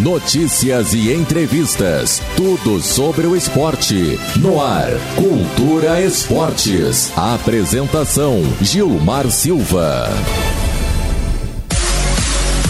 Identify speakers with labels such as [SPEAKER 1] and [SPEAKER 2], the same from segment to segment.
[SPEAKER 1] Notícias e entrevistas. Tudo sobre o esporte. No ar, Cultura Esportes. Apresentação: Gilmar Silva.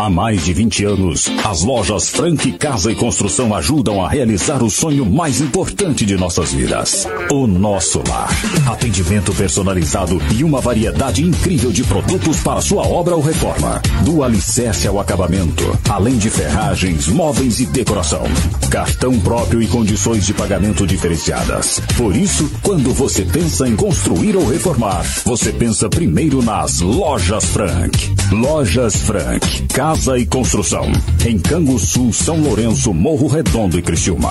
[SPEAKER 1] Há mais de 20 anos, as lojas Frank Casa e Construção ajudam a realizar o sonho mais importante de nossas vidas: o nosso lar. Atendimento personalizado e uma variedade incrível de produtos para sua obra ou reforma. Do alicerce ao acabamento, além de ferragens, móveis e decoração. Cartão próprio e condições de pagamento diferenciadas. Por isso, quando você pensa em construir ou reformar, você pensa primeiro nas Lojas Frank. Lojas Frank. Casa e Construção. Em Canguçu, São Lourenço, Morro Redondo e Criciúma.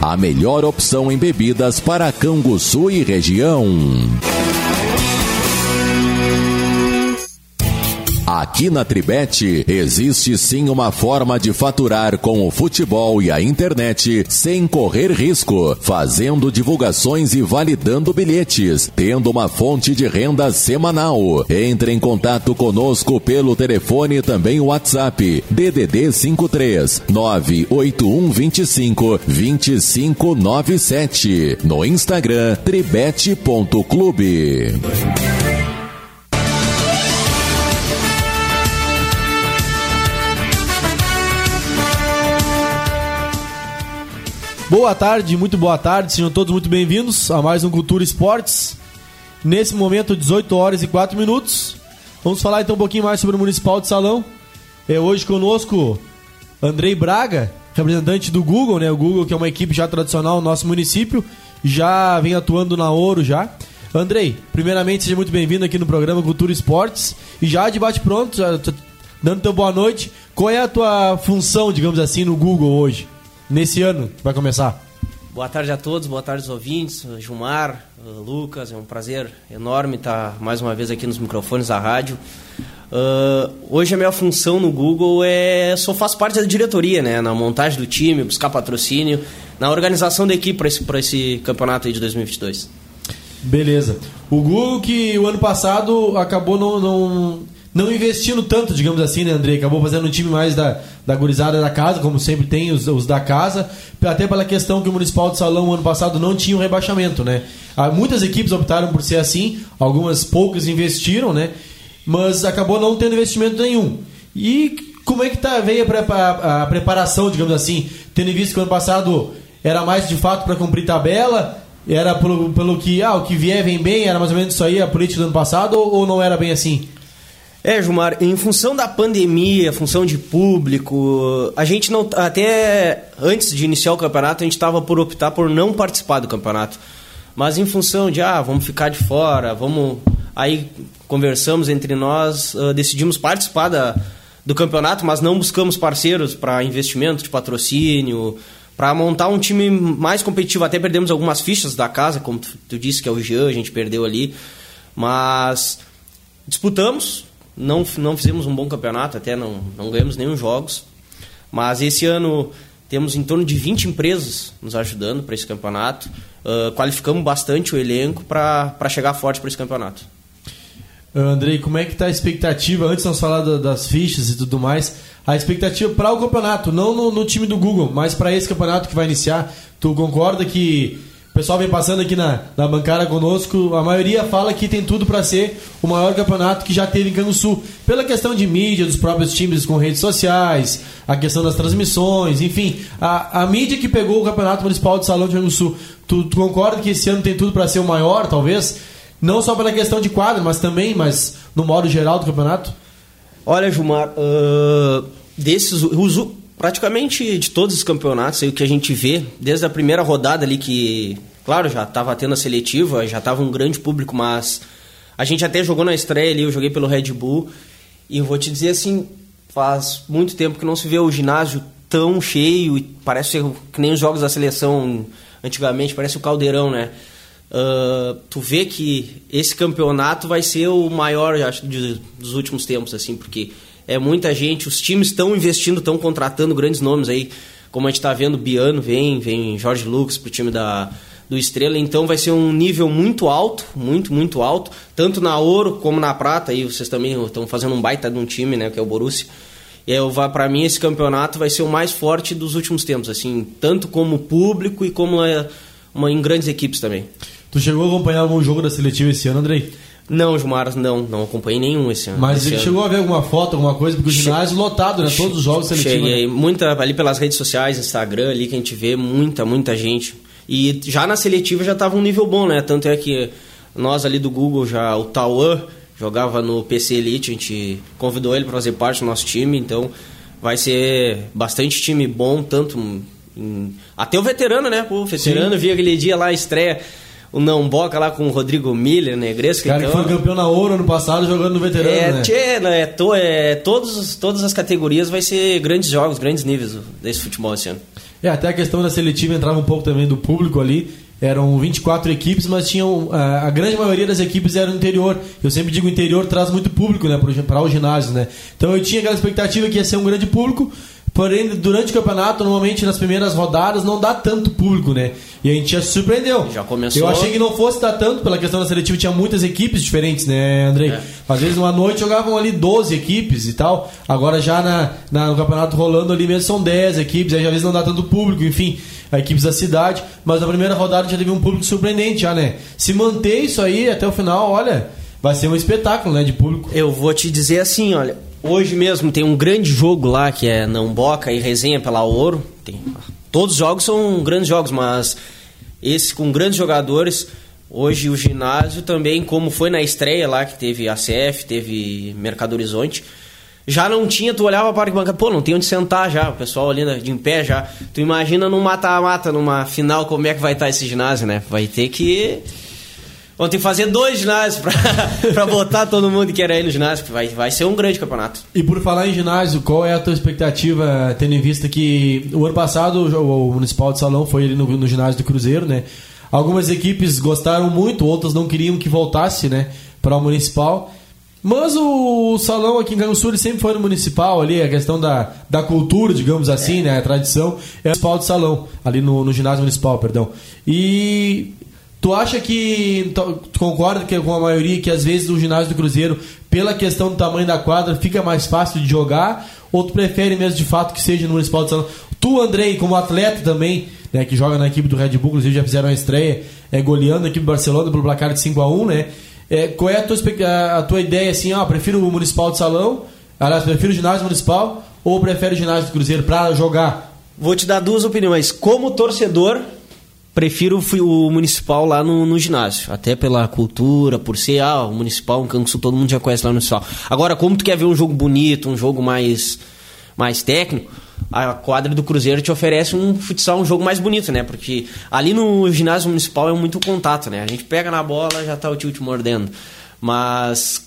[SPEAKER 1] a melhor opção em bebidas para Canguçu e região. Aqui na Tribete existe sim uma forma de faturar com o futebol e a internet sem correr risco, fazendo divulgações e validando bilhetes, tendo uma fonte de renda semanal. Entre em contato conosco pelo telefone também o WhatsApp DDD 53 98125 2597 no Instagram tribete.clube.
[SPEAKER 2] Boa tarde, muito boa tarde, sejam todos muito bem-vindos a mais um Cultura Esportes. Nesse momento, 18 horas e 4 minutos. Vamos falar então um pouquinho mais sobre o Municipal de Salão. É hoje conosco Andrei Braga, representante do Google, né? O Google que é uma equipe já tradicional no nosso município, já vem atuando na Ouro já. Andrei, primeiramente seja muito bem-vindo aqui no programa Cultura Esportes e já de bate pronto, dando teu boa noite. Qual é a tua função, digamos assim, no Google hoje? Nesse ano vai começar?
[SPEAKER 3] Boa tarde a todos, boa tarde aos ouvintes, Gilmar, Lucas, é um prazer enorme estar mais uma vez aqui nos microfones da rádio. Uh, hoje a minha função no Google é só faço parte da diretoria, né, na montagem do time, buscar patrocínio, na organização da equipe para esse, esse campeonato aí de 2022.
[SPEAKER 2] Beleza. O Google que o ano passado acabou não, não não investindo tanto, digamos assim, né, André? Acabou fazendo um time mais da, da gurizada da casa, como sempre tem os, os da casa, até pela questão que o Municipal de Salão, ano passado, não tinha um rebaixamento, né? Ah, muitas equipes optaram por ser assim, algumas poucas investiram, né? Mas acabou não tendo investimento nenhum. E como é que tá, veio a, a, a preparação, digamos assim, tendo visto que o ano passado era mais de fato para cumprir tabela, era pelo, pelo que, ah, o que vier vem bem, era mais ou menos isso aí, a política do ano passado, ou, ou não era bem assim?
[SPEAKER 3] É, Gilmar, em função da pandemia, função de público, a gente não. Até antes de iniciar o campeonato, a gente estava por optar por não participar do campeonato. Mas em função de, ah, vamos ficar de fora, vamos. Aí conversamos entre nós, uh, decidimos participar da, do campeonato, mas não buscamos parceiros para investimento de patrocínio, para montar um time mais competitivo. Até perdemos algumas fichas da casa, como tu, tu disse, que é o Jean, a gente perdeu ali. Mas disputamos, não, não fizemos um bom campeonato, até não, não ganhamos nenhum jogos. Mas esse ano temos em torno de 20 empresas nos ajudando para esse campeonato. Uh, qualificamos bastante o elenco para chegar forte para esse campeonato.
[SPEAKER 2] Andrei, como é que está a expectativa, antes nós falar da, das fichas e tudo mais, a expectativa para o campeonato, não no, no time do Google, mas para esse campeonato que vai iniciar, tu concorda que pessoal vem passando aqui na, na bancada conosco, a maioria fala que tem tudo para ser o maior campeonato que já teve em Sul Pela questão de mídia, dos próprios times com redes sociais, a questão das transmissões, enfim, a, a mídia que pegou o Campeonato Municipal de Salão de Sul Tu, tu concorda que esse ano tem tudo para ser o maior, talvez? Não só pela questão de quadro, mas também, mas no modo geral do campeonato?
[SPEAKER 3] Olha, Gilmar, uh, desses, os, praticamente de todos os campeonatos aí, o que a gente vê, desde a primeira rodada ali que, claro, já estava tendo a seletiva, já estava um grande público, mas a gente até jogou na estreia ali, eu joguei pelo Red Bull, e vou te dizer assim, faz muito tempo que não se vê o ginásio tão cheio, parece ser que nem os jogos da seleção antigamente, parece o caldeirão, né? Uh, tu vê que esse campeonato vai ser o maior, acho, dos últimos tempos, assim, porque é muita gente, os times estão investindo, estão contratando grandes nomes aí, como a gente está vendo, Biano vem, vem Jorge Lucas pro time da, do Estrela, então vai ser um nível muito alto, muito, muito alto, tanto na ouro como na prata, aí vocês também estão fazendo um baita de um time, né, que é o Borussia. E para mim esse campeonato vai ser o mais forte dos últimos tempos, assim, tanto como público e como é, uma, em grandes equipes também.
[SPEAKER 2] Tu chegou a acompanhar algum jogo da seletiva esse ano, Andrei?
[SPEAKER 3] Não, Gilmar, não, não acompanhei nenhum esse ano.
[SPEAKER 2] Mas
[SPEAKER 3] ele
[SPEAKER 2] chegou a ver alguma foto, alguma coisa, porque o ginásio lotado, né? Todos os jogos
[SPEAKER 3] seletivos. Cheguei, muita ali pelas redes sociais, Instagram ali que a gente vê muita, muita gente. E já na seletiva já tava um nível bom, né? Tanto é que nós ali do Google já o Tauan jogava no PC Elite, a gente convidou ele para fazer parte do nosso time, então vai ser bastante time bom, tanto em... até o veterano, né? O veterano Sim. vi aquele dia lá a estreia o Não Boca lá com o Rodrigo Miller, Negresco.
[SPEAKER 2] Cara então, que foi campeão na Ouro ano passado jogando no veterano,
[SPEAKER 3] é,
[SPEAKER 2] né?
[SPEAKER 3] Tchê, né, é, to, é, todos, todas as categorias vai ser grandes jogos, grandes níveis desse futebol esse ano.
[SPEAKER 2] É, até a questão da seletiva entrava um pouco também do público ali. Eram 24 equipes, mas tinham a, a grande maioria das equipes era no interior. Eu sempre digo interior traz muito público, né, para o ginásio, né? Então eu tinha aquela expectativa que ia ser um grande público, Porém, durante o campeonato, normalmente nas primeiras rodadas, não dá tanto público, né? E a gente já se surpreendeu.
[SPEAKER 3] Já começou.
[SPEAKER 2] Eu achei que não fosse dar tanto pela questão da seletiva, tinha muitas equipes diferentes, né, Andrei? É. Às vezes, numa noite jogavam ali 12 equipes e tal. Agora, já na, na, no campeonato rolando ali mesmo são 10 equipes, aí às vezes não dá tanto público, enfim, equipes da cidade. Mas na primeira rodada já teve um público surpreendente, já, né? Se manter isso aí até o final, olha, vai ser um espetáculo, né, de público.
[SPEAKER 3] Eu vou te dizer assim, olha, Hoje mesmo tem um grande jogo lá que é Namboca e Resenha pela Ouro. Tem, todos os jogos são grandes jogos, mas esse com grandes jogadores. Hoje o ginásio também, como foi na estreia lá que teve a CF, teve Mercado Horizonte, já não tinha, tu olhava para a arquibancada, pô, não tem onde sentar já, o pessoal ali de em pé já. Tu imagina num mata-mata, numa final, como é que vai estar esse ginásio, né? Vai ter que Vão ter que fazer dois ginásios para botar todo mundo que era aí no ginásio, vai, vai ser um grande campeonato.
[SPEAKER 2] E por falar em ginásio, qual é a tua expectativa, tendo em vista que o ano passado o, o Municipal de Salão foi ali no, no ginásio do Cruzeiro, né? Algumas equipes gostaram muito, outras não queriam que voltasse, né, para o Municipal. Mas o salão aqui em Canguçu sempre foi no municipal ali, a questão da, da cultura, digamos assim, é. né? A tradição é o municipal de salão, ali no, no ginásio municipal, perdão. E Tu acha que. Tu concorda que, com a maioria que às vezes o ginásio do Cruzeiro, pela questão do tamanho da quadra, fica mais fácil de jogar? Ou tu prefere mesmo de fato que seja no Municipal de Salão? Tu, Andrei, como atleta também, né, que joga na equipe do Red Bull, inclusive já fizeram a estreia, é, goleando a equipe do Barcelona pelo placar de 5 a 1 né? É, qual é a tua, a, tua ideia assim, ó, prefiro o Municipal de Salão, aliás, prefiro o ginásio municipal ou prefere o ginásio do Cruzeiro para jogar?
[SPEAKER 3] Vou te dar duas opiniões. Como torcedor, prefiro o municipal lá no, no, ginásio. Até pela cultura, por ser, ah, o municipal, um canso todo mundo já conhece lá no municipal. Agora, como tu quer ver um jogo bonito, um jogo mais, mais técnico, a quadra do Cruzeiro te oferece um futsal, um jogo mais bonito, né? Porque ali no ginásio municipal é muito contato, né? A gente pega na bola, já tá o tio te mordendo. Mas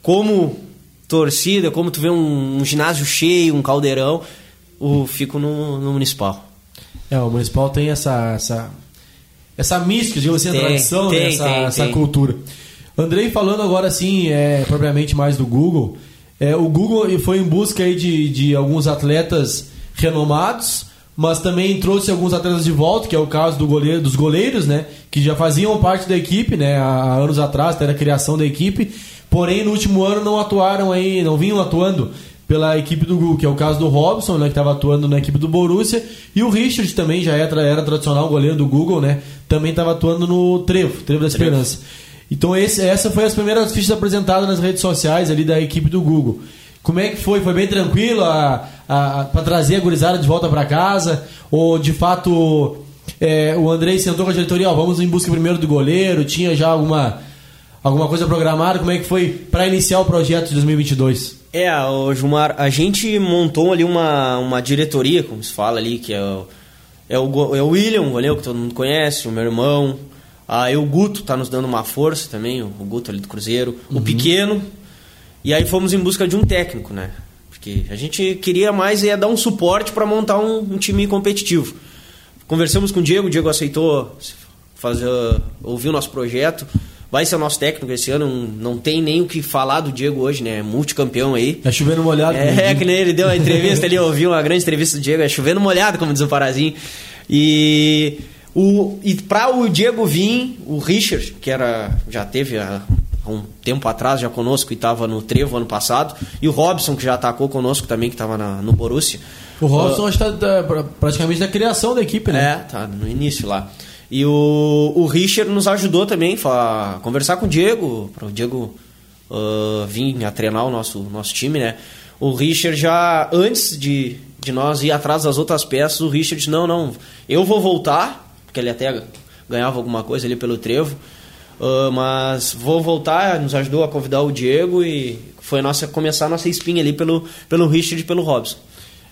[SPEAKER 3] como torcida, como tu vê um, um ginásio cheio, um caldeirão, o fico no, no municipal.
[SPEAKER 2] É, o municipal tem essa essa, essa mística, digamos assim, a tradição, tem, né? essa, tem, essa cultura. Andrei falando agora assim, é, propriamente mais do Google. É, o Google foi em busca aí de, de alguns atletas renomados, mas também trouxe alguns atletas de volta, que é o caso do goleiro, dos goleiros, né? Que já faziam parte da equipe, né? Há anos atrás, até a criação da equipe. Porém, no último ano não atuaram aí, não vinham atuando pela equipe do Google, que é o caso do Robson, né, que estava atuando na equipe do Borussia, e o Richard também já era, era tradicional goleiro do Google, né? Também estava atuando no Trevo, Trevo da Esperança. Então esse, essa foi as primeiras fichas apresentadas nas redes sociais ali da equipe do Google. Como é que foi? Foi bem tranquilo para trazer a gurizada de volta para casa? Ou de fato é, o Andrei sentou com a diretoria, ó, vamos em busca primeiro do goleiro, tinha já alguma, alguma coisa programada? Como é que foi para iniciar o projeto de 2022?
[SPEAKER 3] É, o Gilmar, a gente montou ali uma, uma diretoria, como se fala ali, que é o, é o, é o William, goleiro que todo mundo conhece, o meu irmão. Aí o Guto tá nos dando uma força também, o Guto ali do Cruzeiro. Uhum. O Pequeno. E aí fomos em busca de um técnico, né? Porque a gente queria mais ia dar um suporte para montar um, um, time competitivo. Conversamos com o Diego, o Diego aceitou fazer, ouvir o nosso projeto vai ser o nosso técnico esse ano. Não tem nem o que falar do Diego hoje, né? Multicampeão aí.
[SPEAKER 2] É chovendo molhado.
[SPEAKER 3] É, é que nem ele deu uma entrevista ali, eu ouvi uma grande entrevista do Diego. É chovendo molhado, como diz o Parazinho. E, o, e para o Diego vir, o Richard, que era já teve há um tempo atrás já conosco e estava no Trevo ano passado, e o Robson, que já atacou conosco também, que estava no Borussia.
[SPEAKER 2] O Robson uh, está praticamente da criação da equipe, né?
[SPEAKER 3] É, tá no início lá. E o, o Richard nos ajudou também a conversar com o Diego, para o Diego uh, vir a treinar o nosso, nosso time, né? O Richard já, antes de, de nós ir atrás das outras peças, o Richard disse, não, não, eu vou voltar, porque ele até ganhava alguma coisa ali pelo trevo, uh, mas vou voltar, nos ajudou a convidar o Diego e foi nossa, começar a nossa espinha ali pelo, pelo Richard e pelo Robson.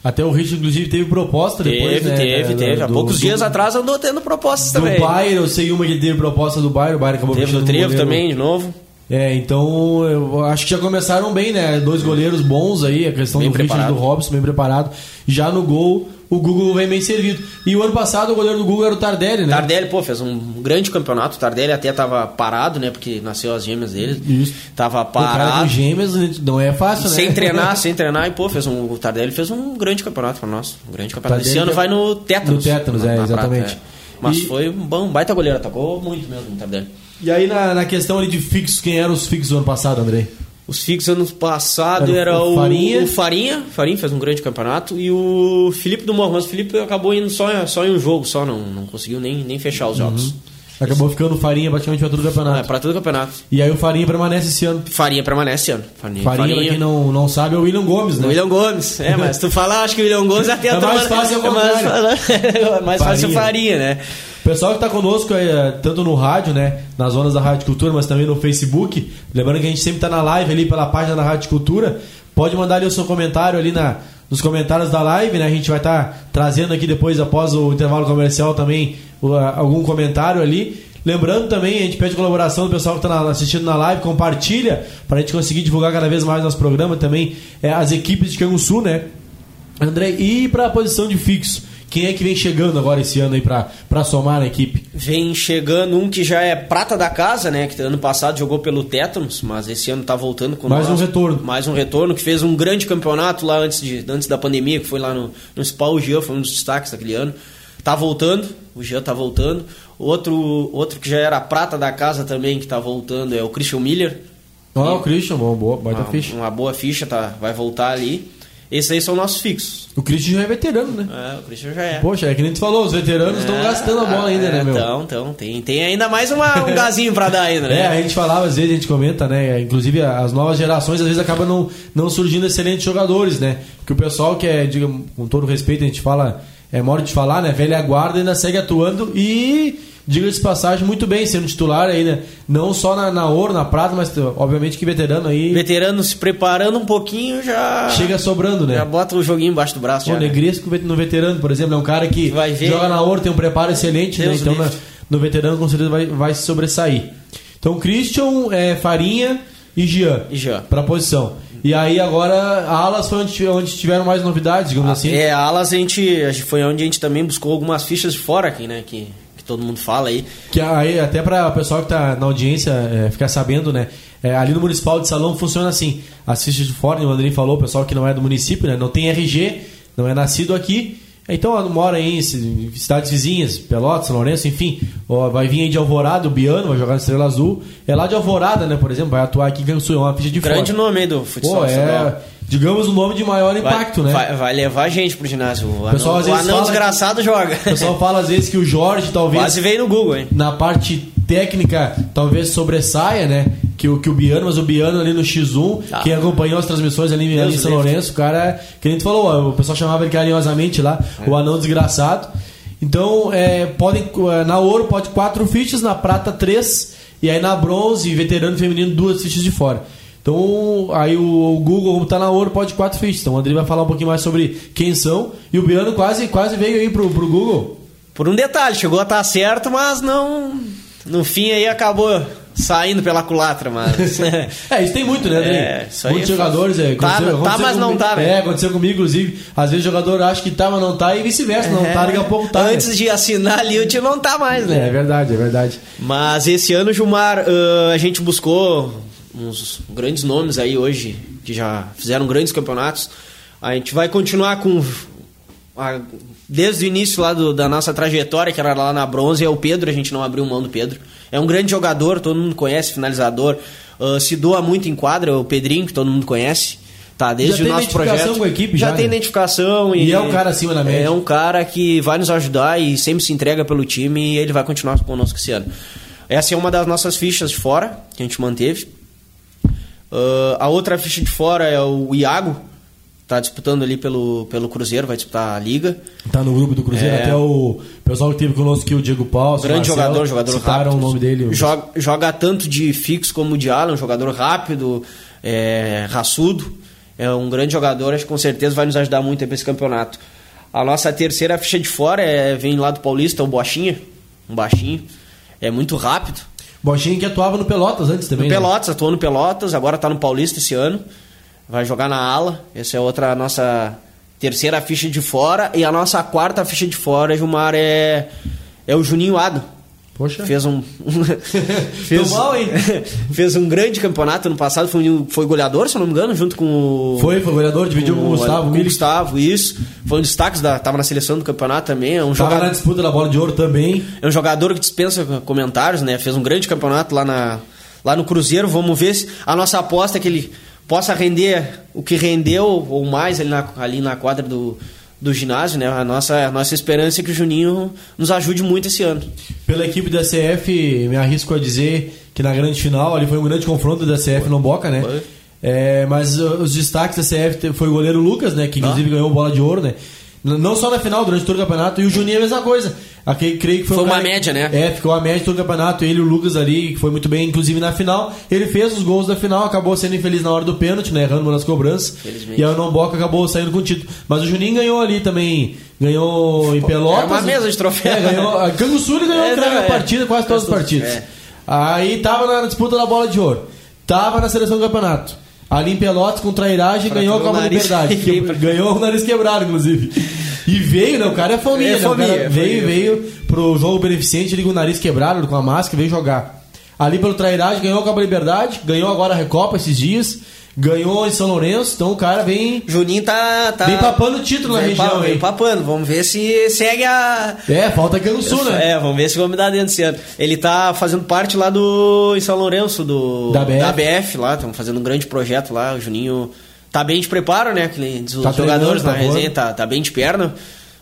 [SPEAKER 2] Até o Richard, inclusive, teve proposta
[SPEAKER 3] teve,
[SPEAKER 2] depois,
[SPEAKER 3] né? Teve, é, teve. Há poucos do, dias atrás andou tendo propostas também.
[SPEAKER 2] Do Bayern, eu sei uma que teve proposta do Bayern, o Bayern acabou
[SPEAKER 3] Teve do Trevo também, de novo.
[SPEAKER 2] É, então eu acho que já começaram bem, né? Dois goleiros bons aí, a questão bem do preparado. Richard e do Robson, bem preparado. Já no gol, o Google vem bem servido. E o ano passado o goleiro do Google era o Tardelli, né?
[SPEAKER 3] Tardelli, pô, fez um grande campeonato. O Tardelli até tava parado, né? Porque nasceu as gêmeas dele.
[SPEAKER 2] Isso.
[SPEAKER 3] Tava parado.
[SPEAKER 2] Gêmeas não é fácil,
[SPEAKER 3] né? Sem treinar, sem treinar. E, pô, fez um, o Tardelli fez um grande campeonato pra nós. Um grande campeonato. Tardelli Esse ano vai no Tétanos.
[SPEAKER 2] No Tétanos, é, exatamente. Prata,
[SPEAKER 3] é. Mas e... foi um bom, baita goleiro. Atacou muito mesmo o Tardelli.
[SPEAKER 2] E aí, na, na questão ali de fixos, quem eram os fixos do ano passado, Andrei?
[SPEAKER 3] Os fixos ano passado era, era o, Farinha. o Farinha. Farinha fez um grande campeonato. E o Felipe do Morro. Mas o Felipe acabou indo só, só em um jogo, só não, não conseguiu nem, nem fechar os jogos. Uhum.
[SPEAKER 2] Acabou ficando Farinha praticamente para todo o campeonato. É,
[SPEAKER 3] para todo o campeonato.
[SPEAKER 2] E aí o Farinha permanece esse ano.
[SPEAKER 3] Farinha permanece esse ano.
[SPEAKER 2] Farinha, Farinha, Farinha. quem não, não sabe, é o William Gomes, né?
[SPEAKER 3] O William Gomes, é, mas tu fala, acho que o William Gomes até
[SPEAKER 2] é mais fácil é mais,
[SPEAKER 3] é mais fácil Farinha, né?
[SPEAKER 2] O pessoal que está conosco, é, tanto no rádio, né, nas zonas da Rádio Cultura, mas também no Facebook, lembrando que a gente sempre está na live ali pela página da Rádio Cultura, pode mandar ali o seu comentário ali na, nos comentários da live, né? A gente vai estar tá trazendo aqui depois, após o intervalo comercial, também algum comentário ali. Lembrando também, a gente pede colaboração do pessoal que está assistindo na live, compartilha para a gente conseguir divulgar cada vez mais nosso programa também, é, as equipes de Canguçu, né? André, e para a posição de fixo. Quem é que vem chegando agora esse ano aí para somar na equipe?
[SPEAKER 3] Vem chegando um que já é prata da casa, né? Que ano passado jogou pelo Tétanos, mas esse ano tá voltando com
[SPEAKER 2] Mais nós. um retorno.
[SPEAKER 3] Mais um retorno, que fez um grande campeonato lá antes, de, antes da pandemia, que foi lá no, no Spa, o Jean, foi um dos destaques daquele ano. Tá voltando, o Jean tá voltando. Outro, outro que já era prata da casa também, que tá voltando, é o Christian Miller.
[SPEAKER 2] Ah, o Christian, boa, boa baita
[SPEAKER 3] uma,
[SPEAKER 2] ficha.
[SPEAKER 3] Uma boa ficha, tá, vai voltar ali. Esses aí são nossos fixos.
[SPEAKER 2] O Christian já é veterano, né?
[SPEAKER 3] É, o Christian já é.
[SPEAKER 2] Poxa, é que nem tu falou, os veteranos estão é, gastando a bola ainda, né, meu?
[SPEAKER 3] Então, então, tem, tem ainda mais uma, um gazinho pra dar ainda, né?
[SPEAKER 2] É, a gente falava, às vezes a gente comenta, né? Inclusive as novas gerações às vezes acabam não, não surgindo excelentes jogadores, né? Porque o pessoal que é, diga, com todo respeito, a gente fala é modo de falar, né? Velha guarda ainda segue atuando e diga-se de passagem, muito bem sendo titular aí, né? Não só na, na ouro, na prata, mas obviamente que veterano aí.
[SPEAKER 3] Veterano se preparando um pouquinho já.
[SPEAKER 2] Chega sobrando, né?
[SPEAKER 3] Já bota o joguinho embaixo do braço.
[SPEAKER 2] O
[SPEAKER 3] já, né?
[SPEAKER 2] Negresco no veterano, por exemplo, é um cara que
[SPEAKER 3] ver.
[SPEAKER 2] joga na ouro, tem um preparo excelente, né?
[SPEAKER 3] Deus
[SPEAKER 2] Então na- no veterano com certeza vai, vai se sobressair. Então Christian, é, Farinha e Jean.
[SPEAKER 3] E Jean.
[SPEAKER 2] Pra posição. E aí agora a Alas foi onde, onde tiveram mais novidades, digamos assim.
[SPEAKER 3] É, alas a gente, a gente foi onde a gente também buscou algumas fichas de fora aqui, né? Que todo mundo fala aí.
[SPEAKER 2] Que aí, até para o pessoal que tá na audiência é, ficar sabendo, né? é, ali no Municipal de Salão funciona assim. As fichas de fora, o Andrei falou, o pessoal que não é do município, né? Não tem RG, não é nascido aqui. Então mora aí em ci- em cidades vizinhas, Pelotas, São Lourenço, enfim. ó, vai vir aí de Alvorada, o Biano, vai jogar na Estrela Azul. É lá de Alvorada, né? Por exemplo, vai atuar aqui em é uma ficha de
[SPEAKER 3] Grande
[SPEAKER 2] fora.
[SPEAKER 3] nome aí do futsal.
[SPEAKER 2] Pô, é, digamos, um nome de maior
[SPEAKER 3] Vai,
[SPEAKER 2] impacto, né?
[SPEAKER 3] vai, vai levar a gente pro ginásio. O
[SPEAKER 2] pessoal
[SPEAKER 3] anão,
[SPEAKER 2] às
[SPEAKER 3] o
[SPEAKER 2] vezes
[SPEAKER 3] anão
[SPEAKER 2] fala
[SPEAKER 3] desgraçado joga.
[SPEAKER 2] O pessoal fala às vezes que o Jorge talvez
[SPEAKER 3] Quase veio no Google, hein?
[SPEAKER 2] na parte técnica talvez sobressaia, né? Que o, que o Biano, mas o Biano ali no X1,
[SPEAKER 3] Ah.
[SPEAKER 2] quem acompanhou as transmissões ali, ali em
[SPEAKER 3] Deus
[SPEAKER 2] São. Lourenço, o cara, que a gente falou, ó, o pessoal chamava ele carinhosamente lá,
[SPEAKER 3] É.
[SPEAKER 2] o anão desgraçado. Então, é, podem, é, na ouro pode quatro fichas, na prata três, e aí na bronze, veterano feminino, duas fichas de fora. Então, aí o, Google, como tá na ouro, pode quatro fichas. Então, o André vai falar um pouquinho mais sobre quem são. E o Biano quase, quase veio aí pro, pro Google.
[SPEAKER 3] Por um detalhe, chegou a estar certo, mas não. No fim aí acabou saindo pela culatra, mas.
[SPEAKER 2] É, isso tem muito, né, André?
[SPEAKER 3] É, isso aí
[SPEAKER 2] Muitos
[SPEAKER 3] é
[SPEAKER 2] jogadores. É,
[SPEAKER 3] Tá,
[SPEAKER 2] aconteceu-
[SPEAKER 3] tá,
[SPEAKER 2] aconteceu
[SPEAKER 3] mas não
[SPEAKER 2] comigo-
[SPEAKER 3] tá, né?
[SPEAKER 2] É, aconteceu comigo, inclusive. Às vezes o jogador acha que tá, mas não tá, e vice-versa. Não tá, daqui a pouco tá. né?
[SPEAKER 3] Antes de assinar ali, o time não tá mais,
[SPEAKER 2] É,
[SPEAKER 3] né?
[SPEAKER 2] é verdade, é verdade.
[SPEAKER 3] Mas esse ano, Gilmar, ãh, a gente buscou uns grandes nomes aí hoje, que já fizeram grandes campeonatos. A gente vai continuar com. a- desde o início lá do- da nossa trajetória, que era lá na bronze, é o Pedro, a gente não abriu mão do Pedro. É um grande jogador, todo mundo conhece, finalizador. ãh, se doa muito em quadra, o Pedrinho, que todo mundo conhece. Tá, desde
[SPEAKER 2] Já
[SPEAKER 3] o
[SPEAKER 2] tem
[SPEAKER 3] nosso
[SPEAKER 2] identificação
[SPEAKER 3] projeto.
[SPEAKER 2] com a equipe
[SPEAKER 3] já,
[SPEAKER 2] já,
[SPEAKER 3] tem
[SPEAKER 2] né?
[SPEAKER 3] identificação.
[SPEAKER 2] E é um cara acima da média.
[SPEAKER 3] É um cara que vai nos ajudar e sempre se entrega pelo time e ele vai continuar conosco esse ano. Essa é uma das nossas fichas de fora que a gente manteve. Ah, a outra ficha de fora é o Iago, tá disputando ali pelo, pelo Cruzeiro, vai disputar a liga.
[SPEAKER 2] Tá no grupo do Cruzeiro,
[SPEAKER 3] É.
[SPEAKER 2] até o pessoal que teve conosco aqui, o Diego Paulo.
[SPEAKER 3] Grande
[SPEAKER 2] Marcelo,
[SPEAKER 3] jogador, jogador
[SPEAKER 2] citaram
[SPEAKER 3] rápido.
[SPEAKER 2] o nome dele.
[SPEAKER 3] Joga, joga tanto de fixo como de ala, um jogador rápido, é, raçudo. É um grande jogador, acho que com certeza vai nos ajudar muito aí pra esse campeonato. A nossa terceira ficha de fora é, vem lá do Paulista, o Bochinha, um baixinho. É muito rápido.
[SPEAKER 2] Bochinha que atuava no Pelotas antes também.
[SPEAKER 3] No
[SPEAKER 2] né?
[SPEAKER 3] Pelotas, atuou no Pelotas, agora tá no Paulista esse ano. Vai jogar na ala. Essa é outra nossa terceira ficha de fora. E a nossa quarta ficha de fora, Gilmar, é, é o Juninho Ado.
[SPEAKER 2] Poxa.
[SPEAKER 3] Fez um.
[SPEAKER 2] Tô mal, hein?
[SPEAKER 3] fez um grande campeonato ano passado, foi, um- foi goleador, se eu não me engano, junto com o.
[SPEAKER 2] Foi, foi goleador, dividiu com o Gustavo
[SPEAKER 3] com o. Gustavo, isso. Foi um destaque, da, tava na seleção do campeonato também. É um,
[SPEAKER 2] Tava
[SPEAKER 3] jogador,
[SPEAKER 2] na disputa da bola de ouro também.
[SPEAKER 3] é um jogador que dispensa comentários, né? Fez um grande campeonato lá, na, lá no Cruzeiro. Vamos ver se a nossa aposta é que ele possa render o que rendeu ou mais ali na, ali na quadra do, do ginásio, né? A nossa, a nossa esperança é que o Juninho nos ajude muito esse ano.
[SPEAKER 2] Pela equipe da CF, me arrisco a dizer que na grande final ali foi um grande confronto da CF no Boca, né?
[SPEAKER 3] Foi.
[SPEAKER 2] É, mas uh, os destaques da CF foi o goleiro Lucas, né? Que inclusive ganhou bola de ouro, né? Não só na final, durante todo o campeonato, e o Juninho é a mesma coisa. Aqui, creio que foi,
[SPEAKER 3] Foi uma
[SPEAKER 2] cara-
[SPEAKER 3] média, né?
[SPEAKER 2] É, ficou a média de todo o campeonato. Ele e o Lucas ali, que foi muito bem, inclusive na final. Ele fez os gols da final, acabou sendo infeliz na hora do pênalti, né? Errando nas cobranças.
[SPEAKER 3] Felizmente.
[SPEAKER 2] E aí o Não Boca acabou saindo com o título. Mas o Juninho ganhou ali também. Ganhou em Pelotas.
[SPEAKER 3] É uma mesa de troféu.
[SPEAKER 2] É, ganhou. A Canguçu ele ganhou
[SPEAKER 3] É,
[SPEAKER 2] a
[SPEAKER 3] é.
[SPEAKER 2] partida, quase todas as partidas.
[SPEAKER 3] é.
[SPEAKER 2] Aí tava na disputa da bola de ouro. Tava na seleção do campeonato. Ali em Pelotas com trairagem ganhou a Copa. Liberdade. que- ganhou o nariz quebrado, inclusive. E veio, né? O cara é fominha,
[SPEAKER 3] É
[SPEAKER 2] né? O
[SPEAKER 3] fominha,
[SPEAKER 2] cara
[SPEAKER 3] é
[SPEAKER 2] veio,
[SPEAKER 3] fominha.
[SPEAKER 2] veio pro jogo beneficente ali com o nariz quebrado, com a máscara, veio jogar. Ali pelo trairagem ganhou a Copa Liberdade, ganhou agora a Recopa esses dias, ganhou em São Lourenço, então o cara vem.
[SPEAKER 3] Juninho tá. tá
[SPEAKER 2] Vem papando título na região,
[SPEAKER 3] pa- Vem papando. Vamos ver se segue a.
[SPEAKER 2] É, falta aqui no sul, né?
[SPEAKER 3] É, vamos ver se vamos dar dentro esse ano. Ele tá fazendo parte lá do. em São Lourenço, do.
[SPEAKER 2] Da BF.
[SPEAKER 3] BF lá, estamos fazendo um grande projeto lá. O Juninho tá bem de preparo, né? Que nem diz os
[SPEAKER 2] Tá
[SPEAKER 3] jogadores na
[SPEAKER 2] tá
[SPEAKER 3] resenha, tá, tá bem de perna.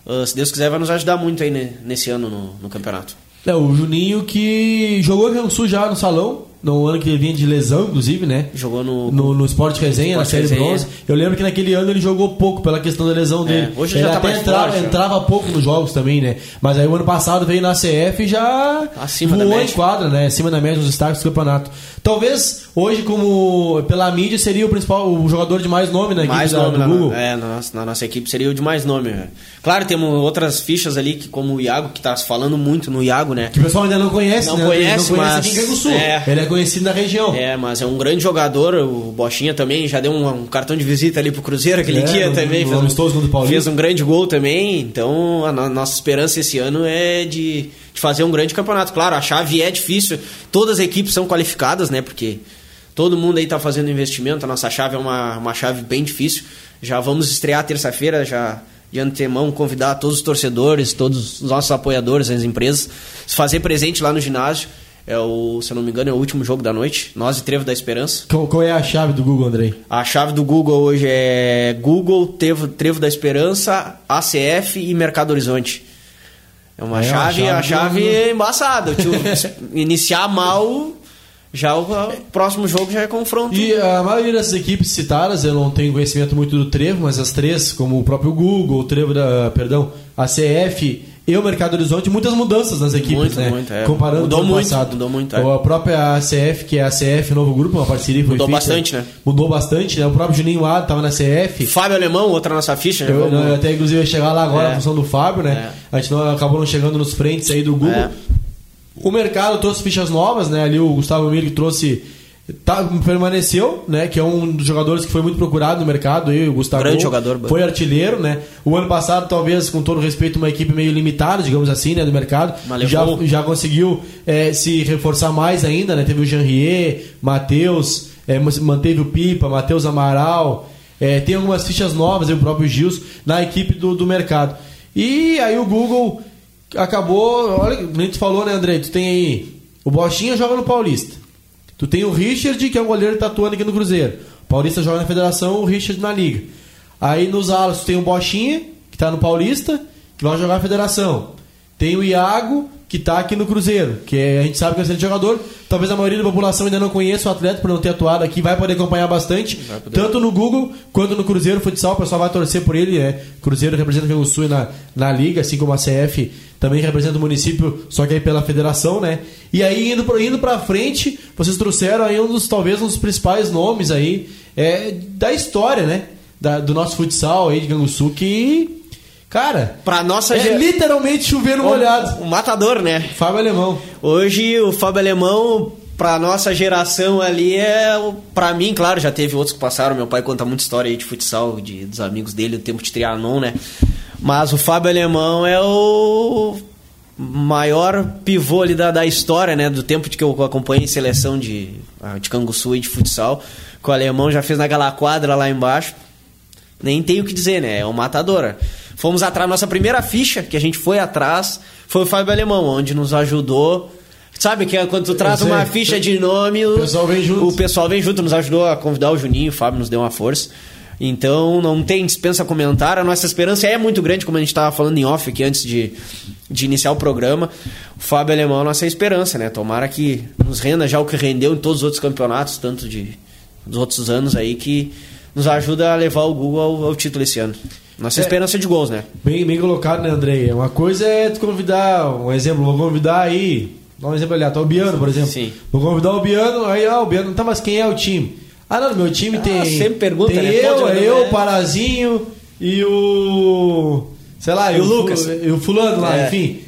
[SPEAKER 3] Ah, se Deus quiser, vai nos ajudar muito aí né, nesse ano no, no campeonato.
[SPEAKER 2] É, o Juninho que jogou Sul já no salão, no ano que ele vinha de lesão, inclusive, né?
[SPEAKER 3] Jogou no.
[SPEAKER 2] No, no Sport Resenha, na série
[SPEAKER 3] Resenha.
[SPEAKER 2] bronze. Eu lembro que naquele ano ele jogou pouco pela questão da lesão dele.
[SPEAKER 3] hoje
[SPEAKER 2] ele
[SPEAKER 3] já tá
[SPEAKER 2] até
[SPEAKER 3] mais
[SPEAKER 2] entrava,
[SPEAKER 3] forte,
[SPEAKER 2] entrava pouco nos jogos também, né? Mas aí o ano passado veio na CF e já
[SPEAKER 3] Acima da
[SPEAKER 2] voou em
[SPEAKER 3] média.
[SPEAKER 2] quadra, né? Acima da média nos destaques do campeonato. Talvez hoje, como pela mídia, seria o principal, o jogador de mais nome na equipe
[SPEAKER 3] mais
[SPEAKER 2] da-
[SPEAKER 3] nome
[SPEAKER 2] do
[SPEAKER 3] na,
[SPEAKER 2] Google.
[SPEAKER 3] é, na, nossa, na nossa equipe seria o de mais nome. né? Claro, temos outras fichas ali, que, como o Iago, que tá falando muito no Iago, né?
[SPEAKER 2] Que o pessoal ainda não conhece,
[SPEAKER 3] Não
[SPEAKER 2] né?
[SPEAKER 3] conhece,
[SPEAKER 2] não conhece
[SPEAKER 3] mas-
[SPEAKER 2] aqui em Canguçu.
[SPEAKER 3] é.
[SPEAKER 2] Ele é conhecido na região.
[SPEAKER 3] É, mas é um grande jogador. O Bochinha também já deu um, um cartão de visita ali pro Cruzeiro aquele
[SPEAKER 2] É,
[SPEAKER 3] dia
[SPEAKER 2] no-
[SPEAKER 3] também.
[SPEAKER 2] no
[SPEAKER 3] fez, um, fez um grande gol também. Então, a no- nossa esperança esse ano é de, de fazer um grande campeonato. Claro, a chave é difícil. Todas as equipes são qualificadas, né? Porque todo mundo aí tá fazendo investimento. A nossa chave é uma, uma chave bem difícil. Já vamos estrear terça-feira, já de antemão convidar todos os torcedores, todos os nossos apoiadores, as empresas, se fazer presente lá no ginásio. É o, se eu não me engano, é o último jogo da noite. Nós e Trevo da Esperança.
[SPEAKER 2] Qual, qual é a chave do Google, Andrei?
[SPEAKER 3] A chave do Google hoje é Google, Trevo, Trevo da Esperança, ACF e Mercado Horizonte. É uma
[SPEAKER 2] É, uma
[SPEAKER 3] chave, a
[SPEAKER 2] chave
[SPEAKER 3] chave
[SPEAKER 2] do-
[SPEAKER 3] é embaçada. Tio, iniciar mal, já o, próximo jogo já é confronto.
[SPEAKER 2] E a maioria dessas equipes citadas, eu não tenho conhecimento muito do Trevo, mas as três, como o próprio Google, o Trevo da, perdão, a CF e o Mercado Horizonte, muitas mudanças nas equipes,
[SPEAKER 3] Muito,
[SPEAKER 2] né?
[SPEAKER 3] muito, é.
[SPEAKER 2] Comparando
[SPEAKER 3] Mudou
[SPEAKER 2] com o
[SPEAKER 3] muito,
[SPEAKER 2] passado.
[SPEAKER 3] mudou muito, é.
[SPEAKER 2] A própria ACF, que é a CF Novo Grupo, uma parceria que foi
[SPEAKER 3] Mudou
[SPEAKER 2] feita,
[SPEAKER 3] bastante, né?
[SPEAKER 2] Mudou bastante, né? O próprio Juninho Ado estava na CF.
[SPEAKER 3] Fábio Alemão, outra nossa ficha. já
[SPEAKER 2] Eu,
[SPEAKER 3] vamos-
[SPEAKER 2] eu até inclusive ia chegar lá agora
[SPEAKER 3] É.
[SPEAKER 2] a função do Fábio, né? A gente não, acabou não chegando nos frentes aí do Google.
[SPEAKER 3] É.
[SPEAKER 2] O mercado trouxe fichas novas, né? Ali o Gustavo Mir que trouxe. Tá, permaneceu, né? Que é um dos jogadores que foi muito procurado no mercado. Aí, o Gustavo
[SPEAKER 3] Grande jogador,
[SPEAKER 2] Foi artilheiro, né? O ano passado, talvez, com todo respeito, uma equipe meio limitada, digamos assim, né? Do mercado. Já, já conseguiu eh, se reforçar mais ainda, né? Teve o Jean-Rier, Matheus, eh, manteve o Pipa, Matheus Amaral. eh, tem algumas fichas novas, aí o próprio Gils, na equipe do, do mercado. E aí o Google acabou. Olha, a gente falou, né, André? Tu tem aí. O Bochinha joga no Paulista. Tu tem o Richard, que é um goleiro que tá atuando aqui no Cruzeiro. O Paulista joga na Federação, o Richard na Liga. Aí nos alas tu tem o Bochinha, que tá no Paulista, que vai jogar na Federação. Tem o Iago, que tá aqui no Cruzeiro, que é- a gente sabe que é um excelente jogador. Talvez a maioria da população ainda não conheça o atleta por não ter atuado aqui, vai poder acompanhar bastante, tanto no Google quanto no Cruzeiro Futsal. O pessoal vai torcer por ele, né? Cruzeiro representa o Rio Sul na, na Liga, assim como a CF também representa o município, só que aí pela federação, né? E aí, indo, pro- indo pra frente, vocês trouxeram aí um dos, talvez, um dos principais nomes aí é, da história, né? Da- do nosso futsal aí de Canguçu, que, cara,
[SPEAKER 3] Pra nossa
[SPEAKER 2] é literalmente chover no molhado.
[SPEAKER 3] O matador, né?
[SPEAKER 2] Fábio Alemão.
[SPEAKER 3] Hoje o Fábio Alemão, pra nossa geração ali, é. o- Pra mim, claro, já teve outros que passaram. Meu pai conta muita história aí de futsal, de, dos amigos dele, do tempo de Trianon, né? Mas o Fábio Alemão é o maior pivô ali da, da história, né? Do tempo de que eu acompanhei seleção de, ah, de Canguçu e de futsal. Que o alemão já fez naquela quadra lá embaixo. Nem tem o que dizer, né? É uma matadora. Fomos atrás, nossa primeira ficha que a gente foi atrás foi o Fábio Alemão, onde nos ajudou. Sabe que é quando tu traz uma ficha de nome, o
[SPEAKER 2] pessoal vem junto.
[SPEAKER 3] O pessoal vem junto, nos ajudou a convidar o Juninho, o Fábio nos deu uma força. Então não tem dispensa comentar. A nossa esperança é muito grande, como a gente estava falando em off aqui antes de, de iniciar o programa. O Fábio Alemão é a nossa esperança, né? Tomara que nos renda já o que rendeu em todos os outros campeonatos, tanto de dos outros anos aí, que nos ajuda a levar o Google ao, ao título esse ano. Nossa
[SPEAKER 2] É.
[SPEAKER 3] esperança é de gols, né?
[SPEAKER 2] Bem, bem colocado, né, Andrei? Uma coisa é tu convidar, um exemplo, vou convidar aí, dá um exemplo aleatório, o Biano, por exemplo.
[SPEAKER 3] Sim.
[SPEAKER 2] Vou convidar o Biano, aí, ah, o Biano, tá, mas quem é o time? Ah, não, meu time tem.
[SPEAKER 3] sempre pergunta,
[SPEAKER 2] tem
[SPEAKER 3] né?
[SPEAKER 2] eu, é eu,
[SPEAKER 3] né?
[SPEAKER 2] o Parazinho e o. Sei lá,
[SPEAKER 3] E o Lucas.
[SPEAKER 2] E o Fulano lá,
[SPEAKER 3] É.
[SPEAKER 2] enfim.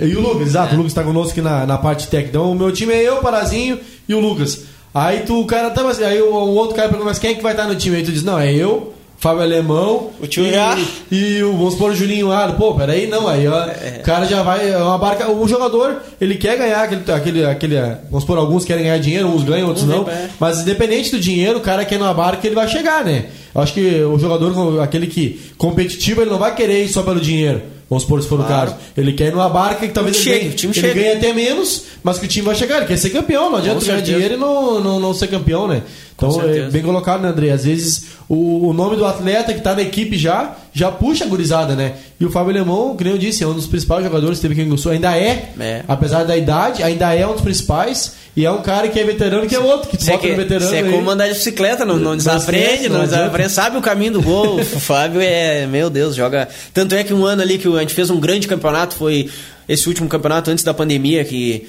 [SPEAKER 2] E o Lucas, exato, o Lucas tá conosco aqui na, na parte técnica. Então, o meu time é eu, o Parazinho e o Lucas. Aí tu, o cara tá, mas aí o, o outro cara pergunta, mas quem é que vai estar no time? Aí tu diz, não, é eu, Fábio Alemão.
[SPEAKER 3] O tio
[SPEAKER 2] e,
[SPEAKER 3] já-
[SPEAKER 2] E o, vamos supor o Juninho Aro. Pô, peraí, não, aí ó, o cara já vai. É uma barca. O jogador, ele quer ganhar aquele, aquele, aquele. Vamos supor, alguns querem ganhar dinheiro, uns ganham, outros não.
[SPEAKER 3] é.
[SPEAKER 2] Mas independente do dinheiro, o cara quer ir numa barca, ele vai chegar, né? Eu acho que o jogador, aquele que competitivo, ele não vai querer ir só pelo dinheiro. Vamos supor, se for
[SPEAKER 3] Claro.
[SPEAKER 2] o caso. Ele quer ir numa barca que talvez ele, ganhe,
[SPEAKER 3] time
[SPEAKER 2] ele ganhe até menos, mas que o time vai chegar. Ele quer ser campeão, não adianta ganhar dinheiro e não, não, não ser campeão, né? Então, é bem colocado, né, André? Às vezes o, o nome do atleta que tá na equipe já, já puxa a gurizada, né? E o Fábio Alemão, que nem eu disse, é um dos principais jogadores que teve aqui no Sul. Ainda é,
[SPEAKER 3] É.
[SPEAKER 2] apesar da idade, ainda é um dos principais. E é um cara que é veterano que é outro, que
[SPEAKER 3] Você
[SPEAKER 2] bota no veterano.
[SPEAKER 3] é
[SPEAKER 2] aí.
[SPEAKER 3] como andar de bicicleta, não, não desaprende, não,
[SPEAKER 2] não
[SPEAKER 3] desaprende, sabe o caminho do gol. o Fábio é, meu Deus, joga. Tanto é que um ano ali que a gente fez um grande campeonato, foi esse último campeonato antes da pandemia, que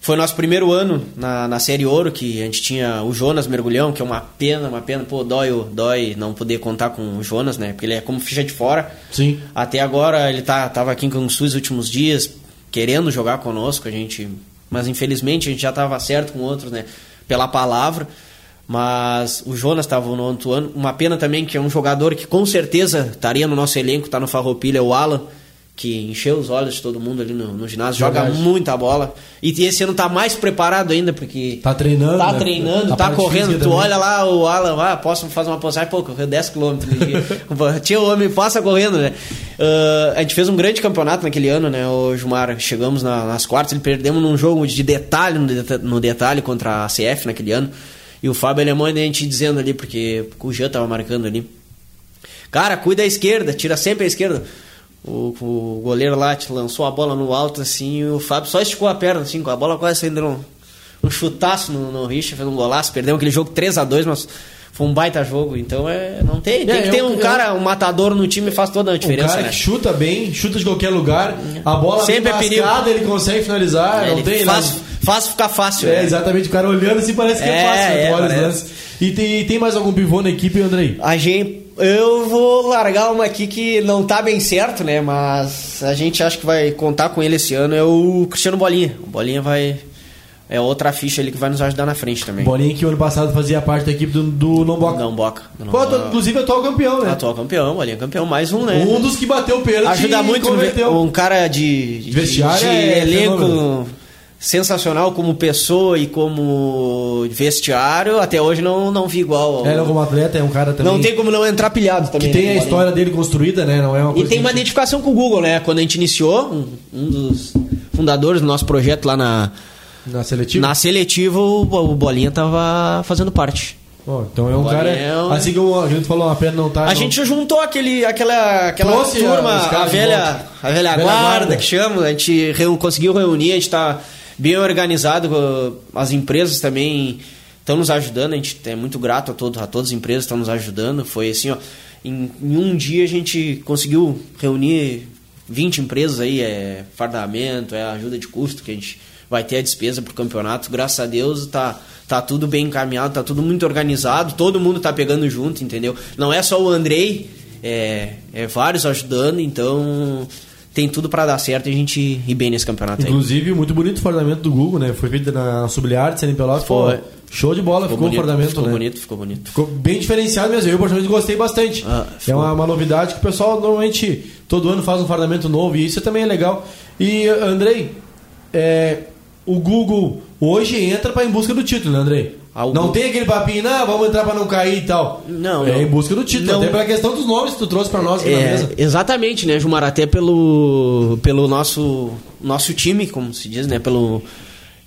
[SPEAKER 3] foi nosso primeiro ano na, na Série Ouro, que a gente tinha o Jonas Mergulhão, que é uma pena, uma pena, pô, dói, dói não poder contar com o Jonas, né? Porque ele é como ficha de fora.
[SPEAKER 2] Sim.
[SPEAKER 3] Até agora ele tá, tava aqui em Canguçu os últimos dias, querendo jogar conosco, a gente. Mas infelizmente a gente já estava certo com outros, né? Pela palavra. Mas o Jonas estava no outro ano. Uma pena também que é um jogador que com certeza estaria no nosso elenco, tá no Farroupilha, é o Alan, que encheu os olhos de todo mundo ali no, no ginásio, joga
[SPEAKER 2] Verdade.
[SPEAKER 3] muita bola. E esse ano tá mais preparado ainda, porque
[SPEAKER 2] Tá treinando.
[SPEAKER 3] Tá
[SPEAKER 2] né?
[SPEAKER 3] treinando,
[SPEAKER 2] A
[SPEAKER 3] tá correndo. Tu
[SPEAKER 2] também.
[SPEAKER 3] olha lá o Alan, ah, posso fazer uma postagem? Pô, correu 10km. Tinha o homem, passa correndo, né? Ah, a gente fez um grande campeonato naquele ano, né, o Gilmar? Chegamos na- nas quartas, ele perdemos num jogo de detalhe, no, deta- no detalhe contra a CF naquele ano. E o Fábio Alemão, né, a gente dizendo ali, porque o Jean tava marcando ali. Cara, cuida da esquerda, tira sempre a esquerda. O, o goleiro lá te lançou a bola no alto, assim, e o Fábio só esticou a perna, assim, com a bola quase saindo um, um chutaço no, no Richard, fez um golaço, perdeu aquele jogo 3 a 2 mas foi um baita jogo, então é. Não tem. Tem
[SPEAKER 2] É,
[SPEAKER 3] que ter um
[SPEAKER 2] eu-
[SPEAKER 3] cara, um matador no time faz toda a
[SPEAKER 2] Um
[SPEAKER 3] diferença,
[SPEAKER 2] cara
[SPEAKER 3] né?
[SPEAKER 2] que chuta bem, chuta de qualquer lugar, a bola
[SPEAKER 3] Sempre é perigo.
[SPEAKER 2] mascada, ele consegue finalizar, não
[SPEAKER 3] Ele
[SPEAKER 2] tem
[SPEAKER 3] faz,
[SPEAKER 2] nada.
[SPEAKER 3] faz ficar fácil.
[SPEAKER 2] É,
[SPEAKER 3] né?
[SPEAKER 2] exatamente, o cara olhando assim parece que é,
[SPEAKER 3] É,
[SPEAKER 2] fácil, né?
[SPEAKER 3] é.
[SPEAKER 2] E tem, tem mais algum pivô na equipe, Andrei?
[SPEAKER 3] A gente. Eu vou largar uma aqui que não tá bem certo, né? Mas a gente acha que vai contar com ele esse ano. É o Cristiano Bolinha. O Bolinha vai. É outra ficha ali que vai nos ajudar na frente também.
[SPEAKER 2] Bolinha que o ano passado fazia parte da equipe do, do Lomboca.
[SPEAKER 3] Não boca. Não,
[SPEAKER 2] Foi, atu- inclusive, atual campeão, né?
[SPEAKER 3] Atual campeão, Bolinha campeão, mais um, né?
[SPEAKER 2] Um dos que bateu o pênalti
[SPEAKER 3] Ajuda muito no
[SPEAKER 2] converteu.
[SPEAKER 3] um cara de, de,
[SPEAKER 2] Vestiário
[SPEAKER 3] de
[SPEAKER 2] é
[SPEAKER 3] elenco
[SPEAKER 2] fenômeno.
[SPEAKER 3] Sensacional como pessoa e como vestiário. Até hoje não, não vi igual. ao-
[SPEAKER 2] É, não, como atleta, é um cara também
[SPEAKER 3] não tem como não entrar pilhado também.
[SPEAKER 2] que tem
[SPEAKER 3] né,
[SPEAKER 2] a história dele construída, né? Não é uma
[SPEAKER 3] E tem uma
[SPEAKER 2] a gente-
[SPEAKER 3] identificação com o Google, né? Quando a gente iniciou, um, um dos fundadores do nosso projeto lá na,
[SPEAKER 2] na seletiva.
[SPEAKER 3] na seletiva, o, Bolinha tava fazendo parte.
[SPEAKER 2] Pô, então é um
[SPEAKER 3] Bolinha
[SPEAKER 2] cara.
[SPEAKER 3] é um-
[SPEAKER 2] Assim como a gente falou, uma pena não tá.
[SPEAKER 3] A
[SPEAKER 2] não-
[SPEAKER 3] gente juntou aquele, aquela, aquela
[SPEAKER 2] Trouxe a-
[SPEAKER 3] turma, a,
[SPEAKER 2] de
[SPEAKER 3] velha, a velha,
[SPEAKER 2] Velha
[SPEAKER 3] guarda,
[SPEAKER 2] guarda.
[SPEAKER 3] que chama. A gente reu- conseguiu reunir, a gente tá bem organizado. As empresas também estão nos ajudando. A gente é muito grato a, todo, a todas as empresas que estão nos ajudando. Foi assim, ó. Em, em um dia a gente conseguiu reunir 20 empresas aí, é fardamento, é ajuda de custo que a gente vai ter a despesa pro campeonato. Graças a Deus tá, tá tudo bem encaminhado, tá tudo muito organizado, todo mundo tá pegando junto, entendeu? Não é só o Andrei, é, é vários ajudando, então tem tudo para dar certo e a gente ir bem nesse campeonato aí.
[SPEAKER 2] Inclusive, muito bonito o fardamento do Google, né? Foi feito na Subliarte, Pelotas.
[SPEAKER 3] Foi.
[SPEAKER 2] Pô, Show de bola, ficou, o
[SPEAKER 3] bonito,
[SPEAKER 2] fardamento,
[SPEAKER 3] ficou
[SPEAKER 2] né?
[SPEAKER 3] bonito, ficou bonito.
[SPEAKER 2] Ficou bem diferenciado mesmo. Eu, particularmente, gostei bastante.
[SPEAKER 3] Ah,
[SPEAKER 2] é
[SPEAKER 3] ficou.
[SPEAKER 2] uma, uma novidade que o pessoal normalmente todo ano faz um fardamento novo e isso também é legal. E, Andrei, é, o Google hoje entra para em busca do título, né, Andrei?
[SPEAKER 3] O
[SPEAKER 2] não tem aquele papinho, não, vamos entrar para não cair e tal.
[SPEAKER 3] Não,
[SPEAKER 2] É
[SPEAKER 3] não.
[SPEAKER 2] em busca do título,
[SPEAKER 3] Não.
[SPEAKER 2] até pela questão dos nomes que tu trouxe para nós aqui na
[SPEAKER 3] É,
[SPEAKER 2] mesa.
[SPEAKER 3] exatamente, né, Gilmar? Até pelo, pelo nosso, nosso time, como se diz, né? Pelo,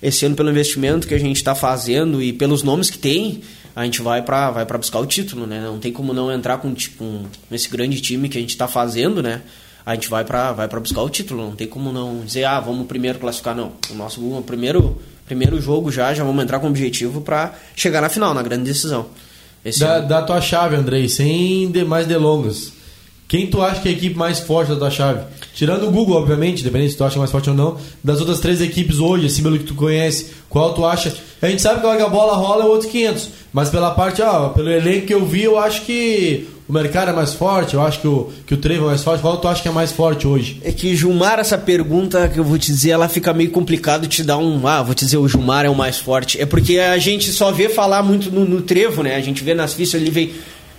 [SPEAKER 3] esse ano, pelo investimento que a gente está fazendo e pelos nomes que tem, a gente vai para vai pra buscar o título, né? Não tem como não entrar com, tipo, um, esse grande time que a gente está fazendo, né? A gente vai para vai pra buscar o título. Não tem como não dizer, ah, vamos primeiro classificar, não. O nosso o primeiro, primeiro jogo já, já vamos entrar com o objetivo para chegar na final, na grande decisão.
[SPEAKER 2] Da, da tua chave, Andrei, sem de- mais delongas. Quem tu acha que é a equipe mais forte da tua chave? Tirando o Google, obviamente, dependendo se tu acha mais forte ou não. Das outras três equipes hoje, assim, pelo que tu conhece, qual tu acha? A gente sabe que a hora que a bola rola é outros 500. Mas pela parte, ó, pelo elenco que eu vi, eu acho que o mercado é mais forte, eu acho que o, que o Trevo é mais forte. Qual tu acha que é mais forte hoje?
[SPEAKER 3] É que Gilmar, essa pergunta que eu vou te dizer, ela fica meio complicado te dar um. Ah, vou te dizer, o Gilmar é o mais forte. É porque a gente só vê falar muito no, no trevo, né? A gente vê nas fichas ali, vem,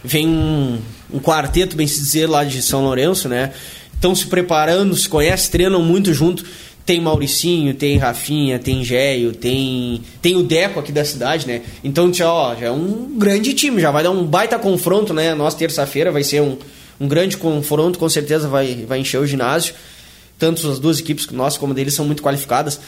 [SPEAKER 3] vem um, um quarteto, bem se dizer, lá de São Lourenço, né? Estão se preparando, se conhecem, treinam muito junto. Tem Mauricinho, tem Rafinha, tem Géio, tem, tem o Deco aqui da cidade, né? Então já, ó, já é um grande time, já vai dar um baita confronto, né? Nossa terça-feira vai ser um, um grande confronto, com certeza vai, vai encher o ginásio. Tanto as duas equipes, nossas como deles, são muito qualificadas.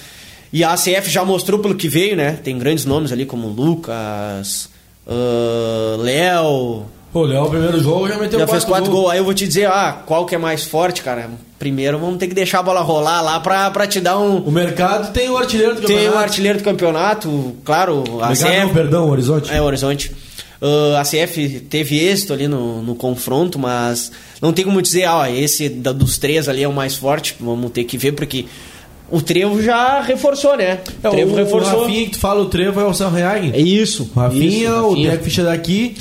[SPEAKER 3] E a ACF já mostrou pelo que veio, né? Tem grandes nomes ali como Lucas, ah, Léo,
[SPEAKER 2] O Léo, o primeiro jogo, já meteu
[SPEAKER 3] Já
[SPEAKER 2] quatro
[SPEAKER 3] fez quatro
[SPEAKER 2] gols.
[SPEAKER 3] gols. Aí eu vou te dizer, ah, qual que é mais forte, cara? Primeiro vamos ter que deixar a bola rolar lá pra, pra te dar um.
[SPEAKER 2] O mercado tem o artilheiro do
[SPEAKER 3] Tem
[SPEAKER 2] campeonato.
[SPEAKER 3] o artilheiro do campeonato, claro, a
[SPEAKER 2] Mercado não,
[SPEAKER 3] CF.
[SPEAKER 2] perdão, Horizonte.
[SPEAKER 3] É, o Horizonte. Ah, a CF teve êxito ali no, no confronto, mas não tem como dizer, ah, esse da- dos três ali é o mais forte. Vamos ter que ver, porque o Trevo já reforçou, né?
[SPEAKER 2] É,
[SPEAKER 3] o Trevo
[SPEAKER 2] o,
[SPEAKER 3] reforçou.
[SPEAKER 2] o Rafinha que tu fala, o Trevo é o Sam Reag.
[SPEAKER 3] É isso.
[SPEAKER 2] O Rafinha,
[SPEAKER 3] isso,
[SPEAKER 2] o Deco Ficha daqui.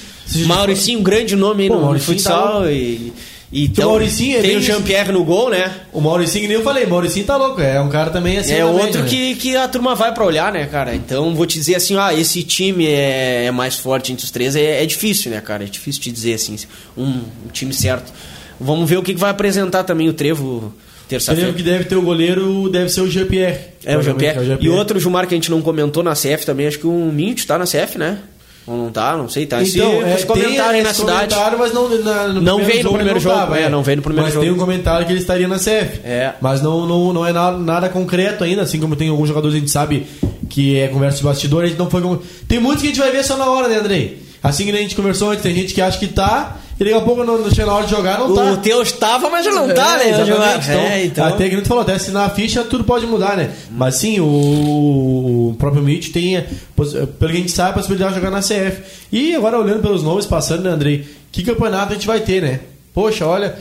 [SPEAKER 3] Mauricinho, grande nome aí
[SPEAKER 2] Pô,
[SPEAKER 3] no,
[SPEAKER 2] Mauricinho
[SPEAKER 3] futsal.
[SPEAKER 2] tá
[SPEAKER 3] e, e então,
[SPEAKER 2] Mauricinho é
[SPEAKER 3] tem
[SPEAKER 2] bem
[SPEAKER 3] o Jean-Pierre no gol, né?
[SPEAKER 2] O Mauricinho, nem eu falei, o Mauricinho tá louco. É um cara também assim.
[SPEAKER 3] é outro
[SPEAKER 2] né?
[SPEAKER 3] que, que a turma vai pra olhar, né, cara? Então vou te dizer assim, ah, esse time é, é mais forte entre os três. É, é difícil, né, cara? É difícil te dizer assim, um, um time certo. Vamos ver o que, que vai apresentar também o Trevo
[SPEAKER 2] O
[SPEAKER 3] terça-feira.
[SPEAKER 2] Trevo que deve ter o goleiro deve ser o GPR.
[SPEAKER 3] É o Jean-Pierre.
[SPEAKER 2] Provavelmente
[SPEAKER 3] E outro Gilmar que a gente não comentou na CF também, acho que o Mint tá na CF, né? Ou não tá, não sei, tá.
[SPEAKER 2] Então, é,
[SPEAKER 3] esse comentário aí
[SPEAKER 2] tem
[SPEAKER 3] na cidade.
[SPEAKER 2] comentário, mas não, na, no
[SPEAKER 3] Não
[SPEAKER 2] primeiro
[SPEAKER 3] veio no primeiro jogo,
[SPEAKER 2] tava,
[SPEAKER 3] é, não veio no primeiro
[SPEAKER 2] mas
[SPEAKER 3] jogo.
[SPEAKER 2] tem um comentário que ele estaria na CF.
[SPEAKER 3] É.
[SPEAKER 2] Mas não, não, não é nada, nada concreto ainda, assim como tem alguns jogadores que a gente sabe que é conversa de bastidor, a gente não foi. Tem muitos que a gente vai ver só na hora, né, Andrei? Assim que a gente conversou antes, tem gente que acha que tá, e daqui a pouco não, não chega na hora de jogar, não tá.
[SPEAKER 3] O teu estava, mas já não tá,
[SPEAKER 2] É,
[SPEAKER 3] né,
[SPEAKER 2] exatamente.
[SPEAKER 3] Gilmar?
[SPEAKER 2] Então,
[SPEAKER 3] É, então.
[SPEAKER 2] Até que a gente falou, até assinar a ficha, tudo pode mudar, né? Mas sim, o, o próprio Mitch tem, eh, poss- pelo que a gente sabe, a possibilidade de jogar na CF. E agora, olhando pelos nomes, passando, né, Andrei? Que campeonato a gente vai ter, né? Poxa, olha,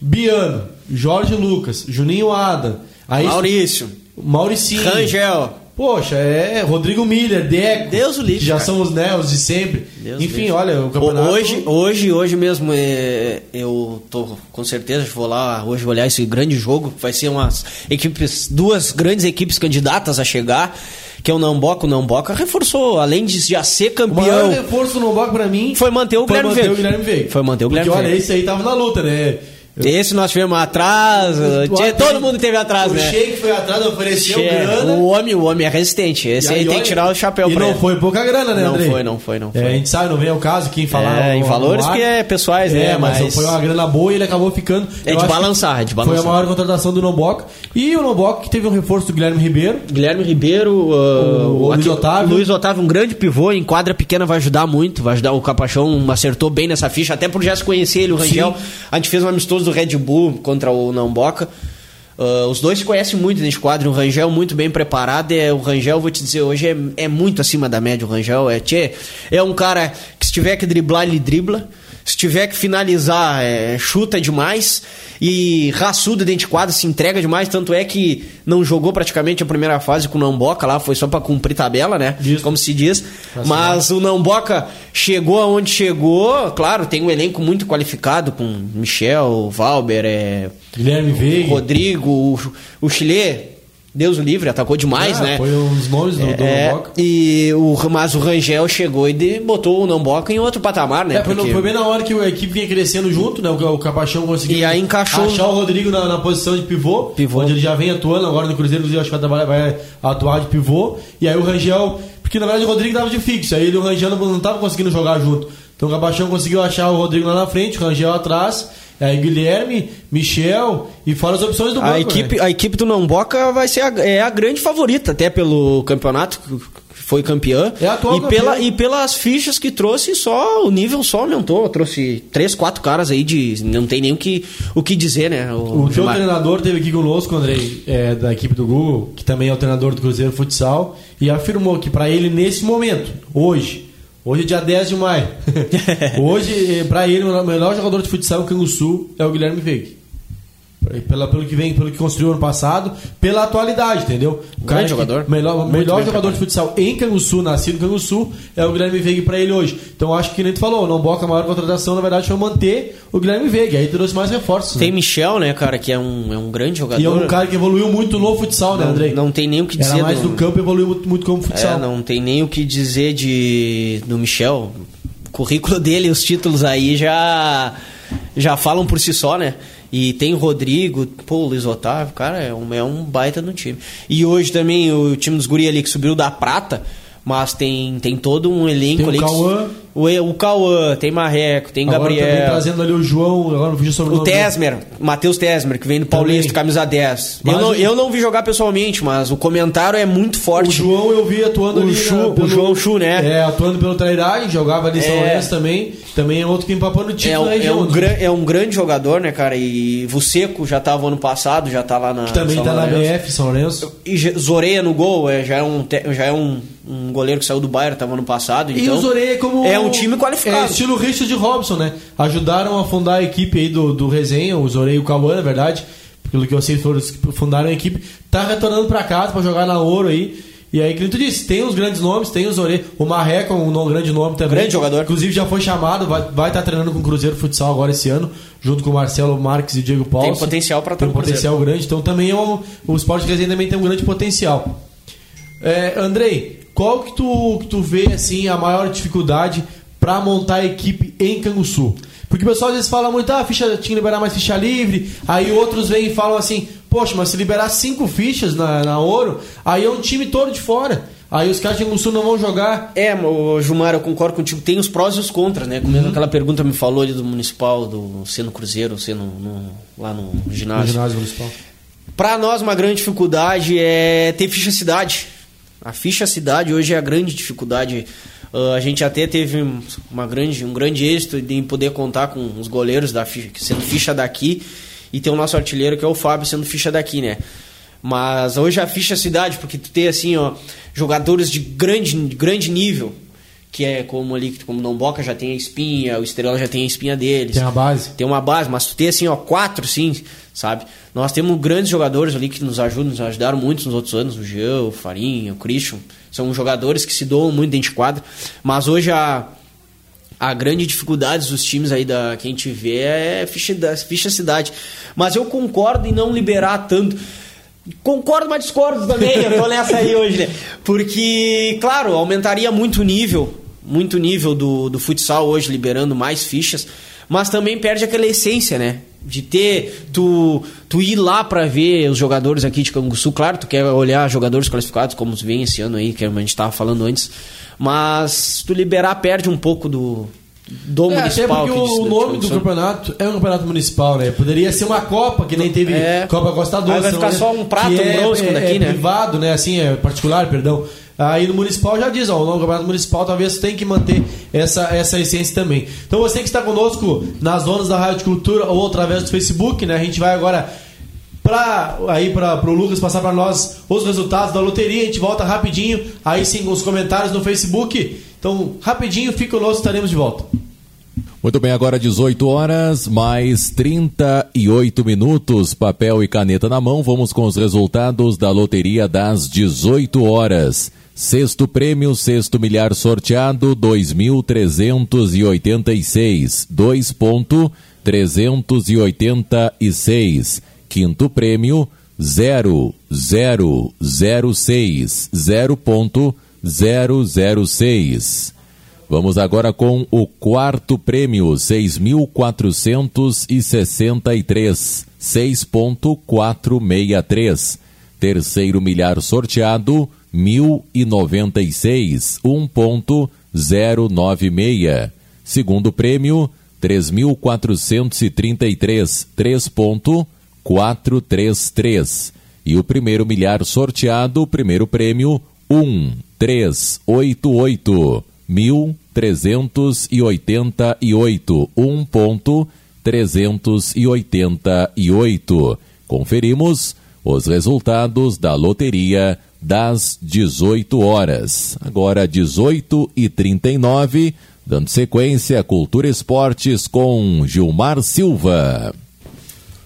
[SPEAKER 2] Biano, Jorge Lucas, Juninho Ada,
[SPEAKER 3] Maurício,
[SPEAKER 2] Mauricinho.
[SPEAKER 3] Rangel.
[SPEAKER 2] Poxa, é Rodrigo Miller, Deco.
[SPEAKER 3] Deus o livre,
[SPEAKER 2] Que já
[SPEAKER 3] cara.
[SPEAKER 2] são os os de sempre.
[SPEAKER 3] Deus
[SPEAKER 2] Enfim,
[SPEAKER 3] livre.
[SPEAKER 2] olha, o campeonato.
[SPEAKER 3] Hoje, hoje, hoje mesmo, é, eu tô com certeza vou lá hoje olhar esse grande jogo. Vai ser umas equipes, duas grandes equipes candidatas a chegar, que é o Namboca. O Namboca reforçou, além de já ser
[SPEAKER 2] O maior
[SPEAKER 3] campeão,
[SPEAKER 2] reforço no bloco pra mim
[SPEAKER 3] foi manter o
[SPEAKER 2] foi
[SPEAKER 3] Guilherme
[SPEAKER 2] manter
[SPEAKER 3] Veiga.
[SPEAKER 2] o Guilherme Veiga.
[SPEAKER 3] Foi manter o
[SPEAKER 2] Porque
[SPEAKER 3] Guilherme
[SPEAKER 2] olha,
[SPEAKER 3] Veiga.
[SPEAKER 2] esse aí tava na luta, né?
[SPEAKER 3] Esse nós tivemos atrás, tinha- todo mundo teve atrás,
[SPEAKER 2] o
[SPEAKER 3] né?
[SPEAKER 2] Sheik foi atrás, ofereceu
[SPEAKER 3] Che-
[SPEAKER 2] grana.
[SPEAKER 3] O homem, o homem é resistente. Esse
[SPEAKER 2] E
[SPEAKER 3] aí, tem
[SPEAKER 2] olha,
[SPEAKER 3] que tirar o chapéu
[SPEAKER 2] E
[SPEAKER 3] pra
[SPEAKER 2] não
[SPEAKER 3] ele.
[SPEAKER 2] foi pouca grana, né,
[SPEAKER 3] Não
[SPEAKER 2] Andrei?
[SPEAKER 3] foi, não foi, não foi.
[SPEAKER 2] É, a gente sabe, não vem ao caso quem falar.
[SPEAKER 3] É, em valores
[SPEAKER 2] ar.
[SPEAKER 3] que é pessoais,
[SPEAKER 2] É,
[SPEAKER 3] né?
[SPEAKER 2] mas,
[SPEAKER 3] Mas-
[SPEAKER 2] foi uma grana boa e ele acabou ficando.
[SPEAKER 3] É de balançar, é de
[SPEAKER 2] Foi
[SPEAKER 3] balançar.
[SPEAKER 2] a maior contratação do Nomboc. E o Nomboc que teve um reforço do Guilherme Ribeiro.
[SPEAKER 3] Guilherme Ribeiro, uh,
[SPEAKER 2] O Luiz Otávio.
[SPEAKER 3] Luiz Otávio, um grande pivô, em quadra pequena vai ajudar muito, vai ajudar o Capachão, acertou bem nessa ficha, até por já se conhecer ele, o Rangel. A gente fez um amistoso do Red Bull contra o Namboca. Uh, os dois se conhecem muito nesse quadro, o Rangel muito bem preparado. É, o Rangel, vou te dizer, hoje é, é muito acima da média. O Rangel é, tchê, é um cara que se tiver que driblar, ele dribla. Se tiver que finalizar, é, chuta demais. E raçudo dentro de quadro, se entrega demais. Tanto é que não jogou praticamente a primeira fase com o Namboca lá, foi só pra cumprir tabela, né?
[SPEAKER 2] Isso.
[SPEAKER 3] Como se diz.
[SPEAKER 2] Pra
[SPEAKER 3] Mas o Namboca chegou aonde chegou. Claro, tem um elenco muito qualificado com Michel, Valber, é,
[SPEAKER 2] Guilherme Veiga.
[SPEAKER 3] Rodrigo, o, o Chile, Deus livre, atacou demais,
[SPEAKER 2] Ah,
[SPEAKER 3] né?
[SPEAKER 2] Foi dos nomes do, do
[SPEAKER 3] É,
[SPEAKER 2] Nomboc.
[SPEAKER 3] e o, mas o Rangel chegou e botou o Namboca em outro patamar, né?
[SPEAKER 2] É, foi,
[SPEAKER 3] Porque-
[SPEAKER 2] foi bem na hora que a equipe vinha crescendo junto, né? O, o Capachão conseguiu
[SPEAKER 3] E aí encaixou-
[SPEAKER 2] achar o Rodrigo na, na posição de pivô,
[SPEAKER 3] Pivô.
[SPEAKER 2] onde ele já vem atuando agora no Cruzeiro, inclusive acho que vai, vai atuar de pivô. E aí o Rangel, porque na verdade o Rodrigo tava de fixo, aí ele o Rangel não, não tava conseguindo jogar junto. Então o Capachão conseguiu achar o Rodrigo lá na frente, o Rangel atrás, aí Guilherme, Michel e fora as opções do banco.
[SPEAKER 3] A equipe,
[SPEAKER 2] né?
[SPEAKER 3] a equipe do Namboca vai ser a, é a grande favorita, até pelo campeonato, que foi campeã.
[SPEAKER 2] É a atual
[SPEAKER 3] e, pela, e pelas fichas que trouxe, só o nível só aumentou. Trouxe três, quatro caras aí de. Não tem nem o que, o que dizer, né?
[SPEAKER 2] O teu
[SPEAKER 3] Gilmar.
[SPEAKER 2] treinador teve aqui conosco, Andrei, é, da equipe do Google, que também é o treinador do Cruzeiro Futsal, e afirmou que para ele, nesse momento, hoje, hoje é dia 10 de maio, hoje, para ele, o melhor jogador de futsal no Canguçu é o Guilherme Veiga. Pela, pelo que vem, pelo que construiu ano passado, pela atualidade, entendeu? O
[SPEAKER 3] Grande jogador.
[SPEAKER 2] Melhor, melhor jogador de futsal em Canguçu, nascido em Canguçu, é o Guilherme Veiga para ele hoje. Então acho que nem tu falou, não boca a maior contratação, na verdade, foi manter o Guilherme Veiga. Aí trouxe mais reforços. né?
[SPEAKER 3] Tem Michel, né, cara, que é um, é um grande jogador.
[SPEAKER 2] E é um cara que evoluiu muito no futsal, né,
[SPEAKER 3] não,
[SPEAKER 2] Andrei?
[SPEAKER 3] não tem nem o que dizer.
[SPEAKER 2] Era mais
[SPEAKER 3] do-
[SPEAKER 2] do campo evoluiu muito, muito como futsal.
[SPEAKER 3] É, não tem nem o que dizer de do Michel. O currículo dele, os títulos aí já já falam por si só, né? E tem o Rodrigo, pô, o Luiz Otávio, cara, é um, é um baita no time. E hoje também o time dos guri ali que subiu da prata, mas tem, tem todo um elenco
[SPEAKER 2] Tem o
[SPEAKER 3] ali. que-
[SPEAKER 2] Cauã.
[SPEAKER 3] O, o Cauã, tem Marreco, tem
[SPEAKER 2] Agora também
[SPEAKER 3] Gabriel.
[SPEAKER 2] trazendo ali o João, agora não fugiu sobre
[SPEAKER 3] O Tesmer, Matheus Tesmer, que vem do Paulista,
[SPEAKER 2] Também.
[SPEAKER 3] camisa 10. Eu não,
[SPEAKER 2] o-
[SPEAKER 3] eu não vi jogar pessoalmente, mas o comentário é muito
[SPEAKER 2] O
[SPEAKER 3] forte.
[SPEAKER 2] João eu vi atuando
[SPEAKER 3] O
[SPEAKER 2] ali.
[SPEAKER 3] Chu-
[SPEAKER 2] na-
[SPEAKER 3] o João Chu, né?
[SPEAKER 2] É, atuando pelo Trairagem, jogava ali em São
[SPEAKER 3] É.
[SPEAKER 2] Lourenço também. Também é outro que empapando o
[SPEAKER 3] É,
[SPEAKER 2] título na
[SPEAKER 3] é
[SPEAKER 2] região.
[SPEAKER 3] um
[SPEAKER 2] né?
[SPEAKER 3] gran- é um grande jogador, né, cara? E Vuceco já tava ano passado, já tá lá na.
[SPEAKER 2] Que também
[SPEAKER 3] São
[SPEAKER 2] tá na
[SPEAKER 3] Lourenço.
[SPEAKER 2] BF, São Lourenço.
[SPEAKER 3] E Zoreia no gol, é, já é, um, já é um, um goleiro que saiu do Bayern, tava ano passado.
[SPEAKER 2] E
[SPEAKER 3] Então,
[SPEAKER 2] o Zoreia como.
[SPEAKER 3] É um time qualificado.
[SPEAKER 2] É estilo Richard Robson, né? Ajudaram a fundar a equipe aí do, do Resenha, o Zoreia e o Cauã, na verdade. Pelo que eu sei, foram os que fundaram a equipe. Tá retornando pra casa pra jogar na Ouro aí. E aí, que tu disse, tem os grandes nomes, tem o Zoreia. O Marreco é um grande nome também.
[SPEAKER 3] Grande jogador.
[SPEAKER 2] Inclusive já foi chamado, vai estar vai tá treinando com o Cruzeiro Futsal agora esse ano, junto com o Marcelo Marques e Diego Paulo.
[SPEAKER 3] potencial pra
[SPEAKER 2] Tem
[SPEAKER 3] estar
[SPEAKER 2] um potencial grande. Então também é um, o Sport Resenha também tem um grande potencial. É, Andrei, qual que tu, que tu vê assim a maior dificuldade para montar a equipe em Canguçu? Porque o pessoal às vezes fala muito, ah, ficha, tinha que liberar mais ficha livre. Aí outros vêm e falam assim, poxa, mas se liberar cinco fichas na, na ouro, aí é um time todo de fora. Aí os caras de Canguçu não vão jogar.
[SPEAKER 3] É, Gilmar, eu concordo contigo. Tem os prós e os contras, né? Como aquela pergunta me falou ali do Municipal, do sendo Cruzeiro, sendo no- lá no
[SPEAKER 2] No
[SPEAKER 3] ginásio.
[SPEAKER 2] ginásio municipal.
[SPEAKER 3] Pra nós, uma grande dificuldade é ter ficha cidade. A ficha cidade hoje é a grande dificuldade. Ah, a gente até teve um- uma grande, um grande êxito em poder contar com os goleiros da ficha, sendo ficha daqui, e ter o nosso artilheiro que é o Fábio sendo ficha daqui, né? Mas hoje a ficha cidade, porque tu tem assim, ó, jogadores de grande, grande nível, que é como ali, como o Domboca já tem a espinha, o Estrela já tem a espinha deles
[SPEAKER 2] Tem a base.
[SPEAKER 3] tem uma base, mas tu tem assim, ó, quatro, sim, sabe? Nós temos grandes jogadores ali que nos ajudam, nos ajudaram muito nos outros anos, o Jean, o Farinha, o Christian. São jogadores que se doam muito dentro de quadra. Mas hoje a, a grande dificuldade dos times aí da, que a gente vê é ficha, da, ficha cidade. Mas eu concordo em não liberar tanto. Concordo, mas discordo também. Eu tô nessa aí hoje, né? Porque, claro, aumentaria muito o nível, muito o nível do, do futsal hoje, liberando mais fichas, mas também perde aquela essência, né? De ter, tu, tu ir lá pra ver os jogadores aqui de Canguçu. Claro, tu quer olhar jogadores qualificados, como vem esse ano aí, que a gente tava falando antes, mas tu liberar perde um pouco do, do
[SPEAKER 2] É, até
[SPEAKER 3] municipal.
[SPEAKER 2] porque
[SPEAKER 3] aqui de-
[SPEAKER 2] o
[SPEAKER 3] de
[SPEAKER 2] nome do campeonato é um campeonato municipal, né? Poderia ser uma Copa, que nem teve
[SPEAKER 3] É.
[SPEAKER 2] Copa Costa Doce.
[SPEAKER 3] Aí vai ficar
[SPEAKER 2] né?
[SPEAKER 3] só um prato, um bronze
[SPEAKER 2] é,
[SPEAKER 3] quando
[SPEAKER 2] é,
[SPEAKER 3] aqui,
[SPEAKER 2] é
[SPEAKER 3] né?
[SPEAKER 2] privado, né? Assim, é particular, perdão. Aí no municipal já diz, ó, o campeonato municipal talvez tem que manter essa, essa essência também. Então você que está conosco nas zonas da Rádio Cultura ou através do Facebook, né? A gente vai agora para aí para pro Lucas passar para nós os resultados da loteria. A gente volta rapidinho, aí sim com os comentários no Facebook. Então, rapidinho, fica conosco, estaremos de volta.
[SPEAKER 1] Muito bem, agora 18 horas, mais 38 minutos, papel e caneta na mão. Vamos com os resultados da loteria das 18 horas. Sexto prêmio, sexto milhar sorteado, 2.386, 2.386. Quinto prêmio, 0006, 0.006. Vamos agora com o quarto prêmio, 6.463, 6.463. Terceiro milhar sorteado, 1.096, 1.096. Segundo prêmio, 3.433, 3.433. E o primeiro milhar sorteado, primeiro prêmio, 1388. 1388, 1.388. Conferimos os resultados da loteria das 18 horas. Agora 18 e 39, dando sequência a Cultura Esportes com Gilmar Silva.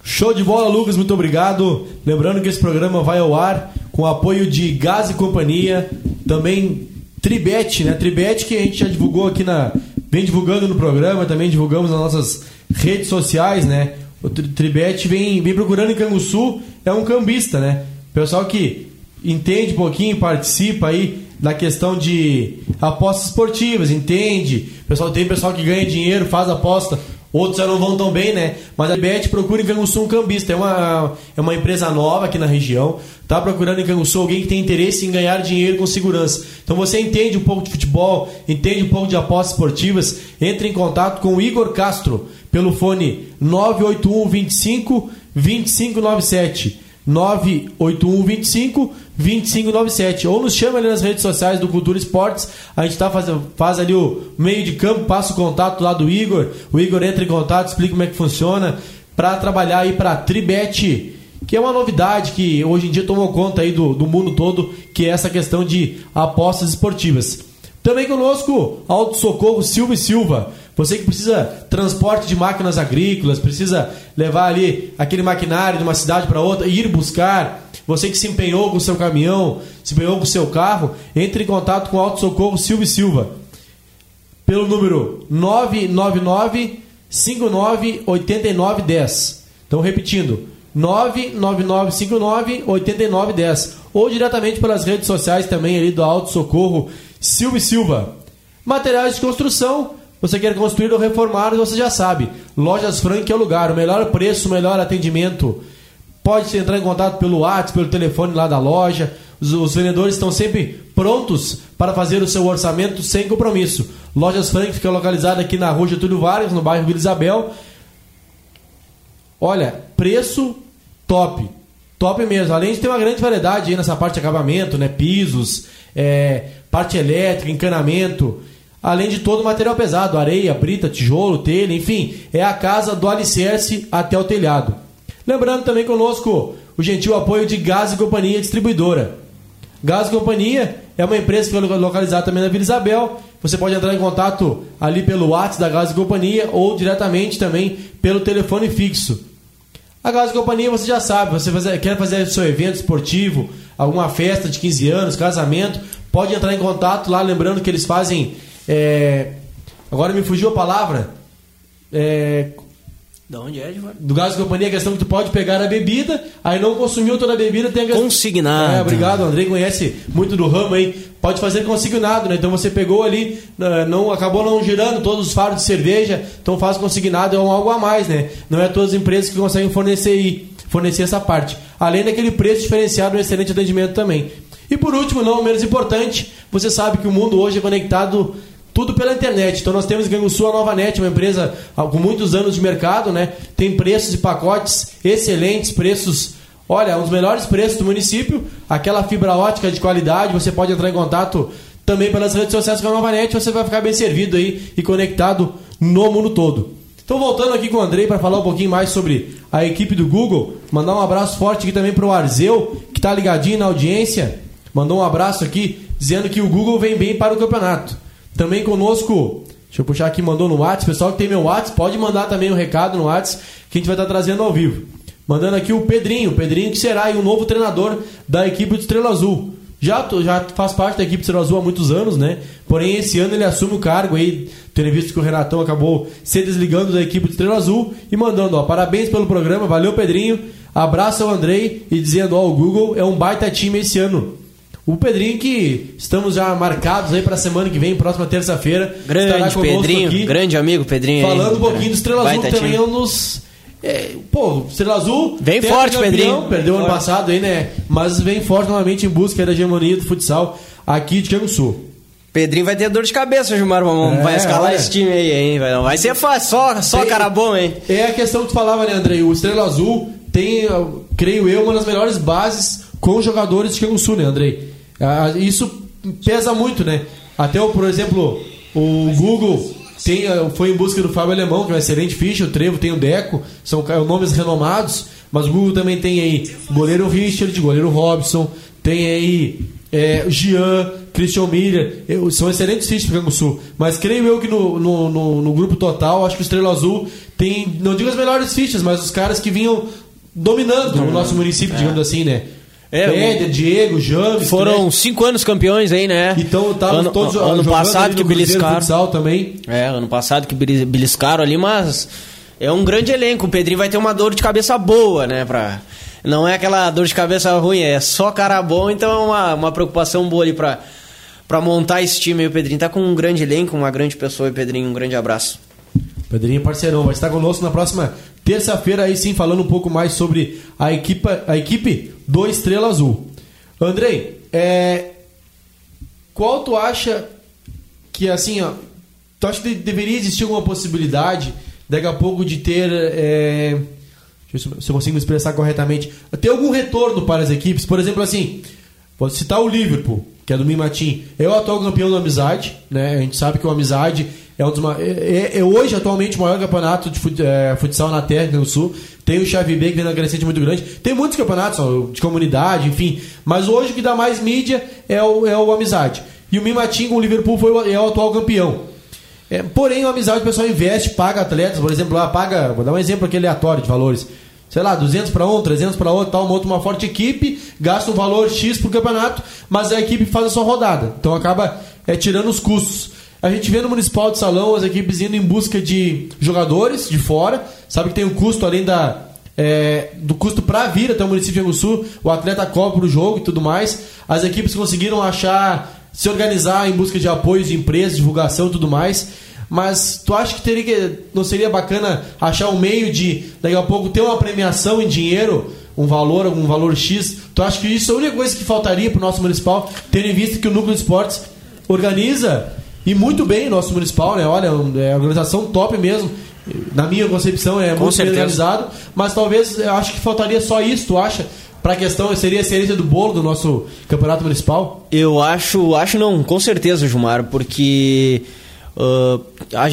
[SPEAKER 2] Show de bola, Lucas, muito obrigado. Lembrando que esse programa vai ao ar com apoio de Gás e Companhia, também Tribete, né? Tribete que a gente já divulgou aqui na. Vem divulgando no programa, também divulgamos nas nossas redes sociais, né? O Tri- Tribete vem, vem procurando em Canguçu, é um cambista, né? Pessoal que entende um pouquinho, participa aí da questão de apostas esportivas, entende? Pessoal, tem pessoal que ganha dinheiro, faz aposta outros já não vão tão bem, né? Mas a Bet procura em Canguçu um cambista. É uma, é uma empresa nova aqui na região. Tá procurando em Canguçu alguém que tem interesse em ganhar dinheiro com segurança. Então você entende um pouco de futebol, entende um pouco de apostas esportivas, entre em contato com o Igor Castro pelo fone 981 25 2597. 981 25 2597 ou nos chama ali nas redes sociais do Cultura Esportes. A gente tá faz, faz ali o meio de campo, passa o contato lá do Igor. O Igor entra em contato, explica como é que funciona para trabalhar aí para Tribet, que é uma novidade que hoje em dia tomou conta aí do, do mundo todo, que é essa questão de apostas esportivas. Também conosco, Auto Socorro Silva e Silva. Você que precisa transporte de máquinas agrícolas, precisa levar ali aquele maquinário de uma cidade para outra, ir buscar. Você que se empenhou com o seu caminhão, se empenhou com o seu carro, entre em contato com o Auto Socorro Silva e Silva. Pelo número 999 59 8910. Então repetindo, 99959 8910 ou diretamente pelas redes sociais também ali do Auto Socorro Silva e Silva. Materiais de construção você quer construir ou reformar, você já sabe. Lojas Frank é o lugar, o melhor preço, o melhor atendimento. Pode entrar em contato pelo WhatsApp, pelo telefone lá da loja. Os, os, vendedores estão sempre prontos para fazer o seu orçamento sem compromisso. Lojas Frank fica localizada aqui na rua Getúlio Vargas, no bairro Vila Isabel. Olha, preço top. Top mesmo. Além de ter uma grande variedade aí nessa parte de acabamento, né? Pisos, é, parte elétrica, encanamento além de todo o material pesado, areia, brita, tijolo, telha, enfim, é a casa do alicerce até o telhado. Lembrando também conosco o gentil apoio de Gás e Companhia Distribuidora. Gás e Companhia é uma empresa que foi localizada também na Vila Isabel. Você pode entrar em contato ali pelo WhatsApp da Gás e Companhia ou diretamente também pelo telefone fixo. A e Companhia você já sabe, você quer fazer seu evento esportivo, alguma festa de 15 anos, casamento, pode entrar em contato lá, lembrando que eles fazem é, agora me fugiu a palavra. É,
[SPEAKER 3] da onde é, Edvar?
[SPEAKER 2] Do gás de companhia, a questão que tu pode pegar a bebida, aí não consumiu toda a bebida, tem a questão...
[SPEAKER 3] Consignado.
[SPEAKER 2] É, obrigado, o Andrei conhece muito do ramo aí. Pode fazer consignado, né? Então você pegou ali, né, não acabou não girando todos os faros de cerveja, então faz consignado, é um algo a mais, né? Não é todas as empresas que conseguem fornecer aí, fornecer essa parte. Além daquele preço diferenciado, um excelente atendimento também. E por último, não menos importante, você sabe que o mundo hoje é conectado tudo pela internet. Então nós temos em Canguçu a Nova Net, uma empresa com muitos anos de mercado, né? Tem preços e pacotes excelentes, preços, olha, os melhores preços do município, aquela fibra ótica de qualidade, você pode entrar em contato também pelas redes sociais com a Nova Net, você vai ficar bem servido aí e conectado no mundo todo. Então voltando aqui com o Andrei para falar um pouquinho mais sobre a equipe do Google, mandar um abraço forte aqui também para o Arzeu, que está ligadinho na audiência, mandou um abraço aqui dizendo que o Google vem bem para o campeonato. Também conosco, deixa eu puxar aqui, mandou no WhatsApp. Pessoal que tem meu WhatsApp, pode mandar também um recado no WhatsApp que a gente vai estar trazendo ao vivo. Mandando aqui o Pedrinho, o Pedrinho que será o novo treinador da equipe do Estrela Azul. Já, já faz parte da equipe do Estrela Azul há muitos anos, né? Porém, esse ano ele assume o cargo aí, tendo visto que o Renatão acabou se desligando da equipe do Estrela Azul e mandando, ó, parabéns pelo programa, valeu Pedrinho, abraço ao Andrei e dizendo, ó, o Google é um baita time esse ano. O Pedrinho que estamos já marcados aí para a semana que vem, próxima terça-feira.
[SPEAKER 3] Grande Pedrinho, aqui, grande amigo Pedrinho.
[SPEAKER 2] Falando aí, um pouquinho do Estrela Azul, que também é um dos... É, pô, Estrela Azul...
[SPEAKER 3] Vem forte, campeão, Pedrinho.
[SPEAKER 2] Perdeu
[SPEAKER 3] vem
[SPEAKER 2] ano forte. passado aí, né? Mas vem forte novamente em busca da hegemonia do futsal aqui de Cango Sul.
[SPEAKER 3] Pedrinho vai ter dor de cabeça, Gilmar Mamão. É, vai escalar olha. esse time aí, hein? Vai, não vai ser fácil, só, só tem, cara bom, hein?
[SPEAKER 2] É a questão que tu falava, né, Andrei? O Estrela Azul tem, creio eu, uma das melhores bases com jogadores de Cango Sul, né, Andrei? Ah, isso pesa muito, né? Até, por exemplo, o Google tem, ah, foi em busca do Fábio Alemão, que é um excelente ficha, o Trevo tem o Deco, são nomes renomados, mas o Google também tem aí goleiro Richard, goleiro Robson, tem aí é, Jean, Christian Miller, são excelentes fichas para o Sul. Mas creio eu que no, no, no, no, grupo total, acho que o Estrela Azul tem, não digo as melhores fichas, mas os caras que vinham dominando o nosso município, é. digamos assim, né? É, Péder, Diego, James.
[SPEAKER 3] Foram né? cinco anos campeões aí, né?
[SPEAKER 2] Então estavam
[SPEAKER 3] ano,
[SPEAKER 2] todos
[SPEAKER 3] Ano passado que beliscaram.
[SPEAKER 2] também.
[SPEAKER 3] É, ano passado que beliscaram ali, mas é um grande elenco. O Pedrinho vai ter uma dor de cabeça boa, né? Pra... Não é aquela dor de cabeça ruim, é só cara bom, então é uma, uma preocupação boa ali pra, pra montar esse time aí. O Pedrinho tá com um grande elenco, uma grande pessoa, e Pedrinho, um grande abraço.
[SPEAKER 2] Pedrinho parceirão, vai estar conosco na próxima terça-feira aí sim, falando um pouco mais sobre a equipe, a equipe do Estrela Azul. Andrei, é, qual tu acha que assim, ó, tu acha que deveria existir alguma possibilidade daqui a pouco de ter é, deixa eu ver se eu consigo me expressar corretamente, ter algum retorno para as equipes, por exemplo assim, vou citar o Liverpool, que é do Mimatim, é o atual campeão da Amizade, né? A gente sabe que o Amizade é, um dos, é, é, é hoje, atualmente, o maior campeonato de fut, é, futsal na Terra, no Sul. Tem o Chave B, que vem na crescente muito grande. Tem muitos campeonatos de comunidade, enfim. Mas hoje o que dá mais mídia é o, é o Amizade. E o Mimatim com o Liverpool foi, é o atual campeão. É, porém, o Amizade o pessoal investe, paga atletas, por exemplo, lá paga, vou dar um exemplo aqui aleatório de valores. Sei lá, 200 para um, 300 para outro, tal, monta uma forte equipe, gasta um valor X pro campeonato, mas a equipe faz a sua rodada. Então acaba é, tirando os custos. A gente vê no Municipal de Salão as equipes indo em busca de jogadores de fora. Sabe que tem um custo além da, é, do custo para vir até o município de Sul, o atleta cobra o jogo e tudo mais. As equipes conseguiram achar, se organizar em busca de apoios de empresas, divulgação e tudo mais. Mas tu acha que teria não seria bacana achar um meio de daqui a pouco ter uma premiação em dinheiro, um valor, algum valor X? Tu acha que isso é a única coisa que faltaria para o nosso municipal, tendo em vista que o Núcleo de Esportes organiza e muito bem, nosso municipal, né? Olha, é organização top mesmo. Na minha concepção é
[SPEAKER 3] Com
[SPEAKER 2] muito
[SPEAKER 3] certeza.
[SPEAKER 2] organizado, mas talvez eu acho que faltaria só isso, tu acha? Para a questão, seria a cereja do bolo do nosso campeonato municipal?
[SPEAKER 3] Eu acho, acho não, com certeza, Gilmar, porque uh,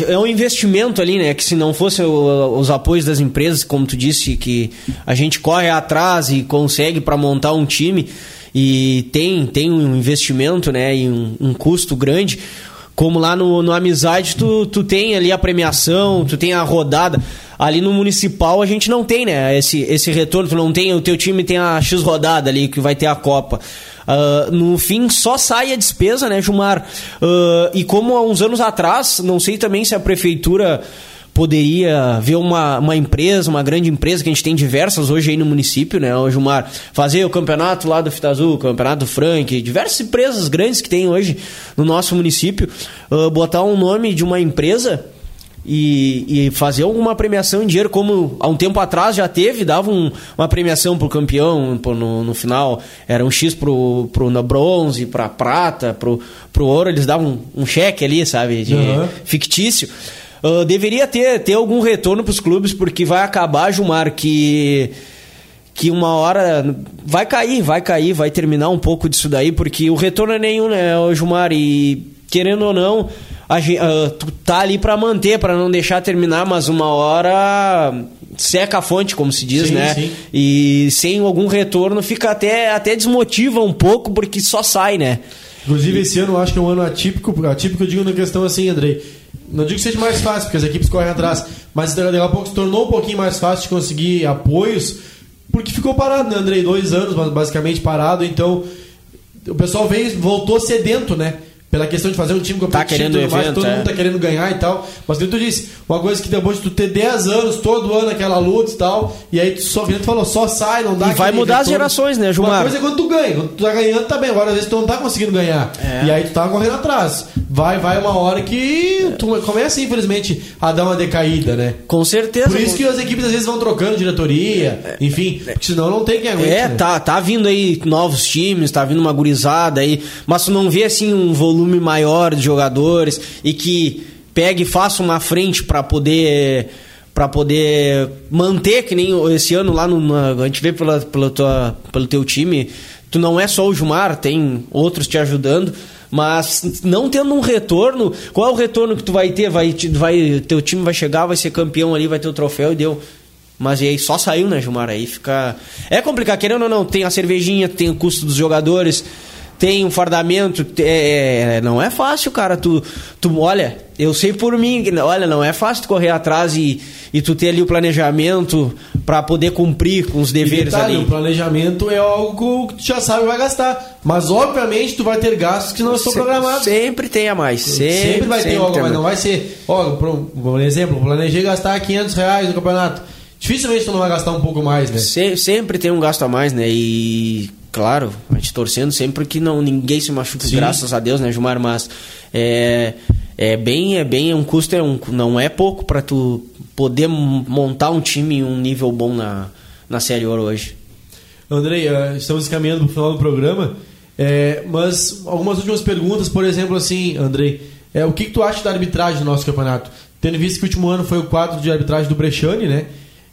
[SPEAKER 3] é um investimento ali, né? Que se não fosse o- os apoios das empresas, como tu disse, que a gente corre atrás e consegue para montar um time e tem, tem um investimento, né? E um, um custo grande. Como lá no, no Amizade, tu, tu tem ali a premiação, tu tem a rodada. Ali no Municipal a gente não tem, né? Esse, esse retorno, tu não tem, o teu time tem a X rodada ali que vai ter a Copa. Ah, no fim, só sai a despesa, né, Gilmar? Ah, e como há uns anos atrás, não sei também se a prefeitura poderia ver uma, uma empresa, uma grande empresa, que a gente tem diversas hoje aí no município, né, ô Gilmar? Fazer o campeonato lá do Fita Azul, o campeonato do Frank, diversas empresas grandes que tem hoje no nosso município, ah, botar um nome de uma empresa e, e fazer alguma premiação em dinheiro, como há um tempo atrás já teve, dava um- uma premiação pro campeão pô, no, no final, era um X pro, pro na bronze, pra prata, pro, pro ouro, eles davam um, um cheque ali, sabe, de
[SPEAKER 2] Aham.
[SPEAKER 3] fictício. Ah, deveria ter, ter algum retorno pros clubes, porque vai acabar, Gilmar, que que uma hora vai cair, vai cair, vai terminar um pouco disso daí, porque o retorno é nenhum, né, Gilmar? E querendo ou não, a ah, tu tá ali pra manter, pra não deixar terminar, mas uma hora seca a fonte, como se diz,
[SPEAKER 2] Sim,
[SPEAKER 3] né?
[SPEAKER 2] sim.
[SPEAKER 3] E sem algum retorno fica até, até desmotiva um pouco, porque só sai, né?
[SPEAKER 2] Inclusive, esse ano eu acho que é um ano atípico. Atípico eu digo na questão assim, Andrei. Não digo que seja mais fácil, porque as equipes correm atrás, mas daqui a pouco se tornou um pouquinho mais fácil de conseguir apoios, porque ficou parado, né, Andrei? Dois anos basicamente parado, então o pessoal veio, voltou sedento, né? Pela questão de fazer um time competitivo,
[SPEAKER 3] querendo
[SPEAKER 2] tudo mais,
[SPEAKER 3] evento,
[SPEAKER 2] todo
[SPEAKER 3] é.
[SPEAKER 2] mundo tá querendo ganhar e tal. Mas como tu disse, uma coisa que depois de tu ter 10 anos, todo ano aquela luta e tal, e aí tu só, tu falou, só sai, não dá
[SPEAKER 3] E vai mudar as gerações, né,
[SPEAKER 2] Uma
[SPEAKER 3] Gilmar?
[SPEAKER 2] coisa é quando tu ganha, quando tu tá ganhando tá bem, agora às vezes tu não tá conseguindo ganhar.
[SPEAKER 3] É.
[SPEAKER 2] E aí tu tá correndo atrás. Vai, vai uma hora que tu começa, infelizmente, a dar uma decaída, né?
[SPEAKER 3] Com certeza.
[SPEAKER 2] Por isso que as equipes às vezes vão trocando diretoria, enfim, porque senão não tem quem aguente.
[SPEAKER 3] É,
[SPEAKER 2] né?
[SPEAKER 3] tá, tá vindo aí novos times, tá vindo uma gurizada aí, mas tu não vê assim um volume maior de jogadores e que pegue e faça uma frente pra poder para poder manter que nem esse ano lá no a gente vê pela, pela tua, pelo teu time, tu não é só o Jumar, tem outros te ajudando. Mas não tendo um retorno, qual é o retorno que tu vai ter? Vai, vai, teu time vai chegar, vai ser campeão ali, vai ter o troféu e deu. Mas e aí só saiu, né, Gilmar? Aí fica. É complicado, querendo ou não, tem a cervejinha, tem o custo dos jogadores, tem o fardamento. É, não é fácil, cara. Tu, tu, olha, eu sei por mim, olha, não é fácil tu correr atrás e, e tu ter ali o planejamento pra poder cumprir com os deveres
[SPEAKER 2] detalhe,
[SPEAKER 3] ali.
[SPEAKER 2] O planejamento é algo que tu já sabe vai gastar. Mas obviamente tu vai ter gastos que não estão programados.
[SPEAKER 3] Sempre tem a mais. Sempre,
[SPEAKER 2] Sempre, vai ter
[SPEAKER 3] sempre
[SPEAKER 2] algo,
[SPEAKER 3] tem a
[SPEAKER 2] mas não vai ser. Ó, por, por exemplo, planejei gastar 500 reais no campeonato. Dificilmente tu não vai gastar um pouco mais, né?
[SPEAKER 3] Se- sempre tem um gasto a mais, né? E claro, a gente torcendo sempre que não ninguém se machuque,
[SPEAKER 2] Sim.
[SPEAKER 3] graças a Deus, né, Gilmar? Mas é, é bem, é bem, um custo é um, não é pouco para tu poder montar um time em um nível bom na, na Série Ouro hoje.
[SPEAKER 2] Andrei, uh, estamos caminhando para o final do programa, é, mas algumas últimas perguntas, por exemplo, assim, Andrei, é, o que, que tu acha da arbitragem do nosso campeonato? Tendo visto que o último ano foi o quadro de arbitragem do Brechani, né?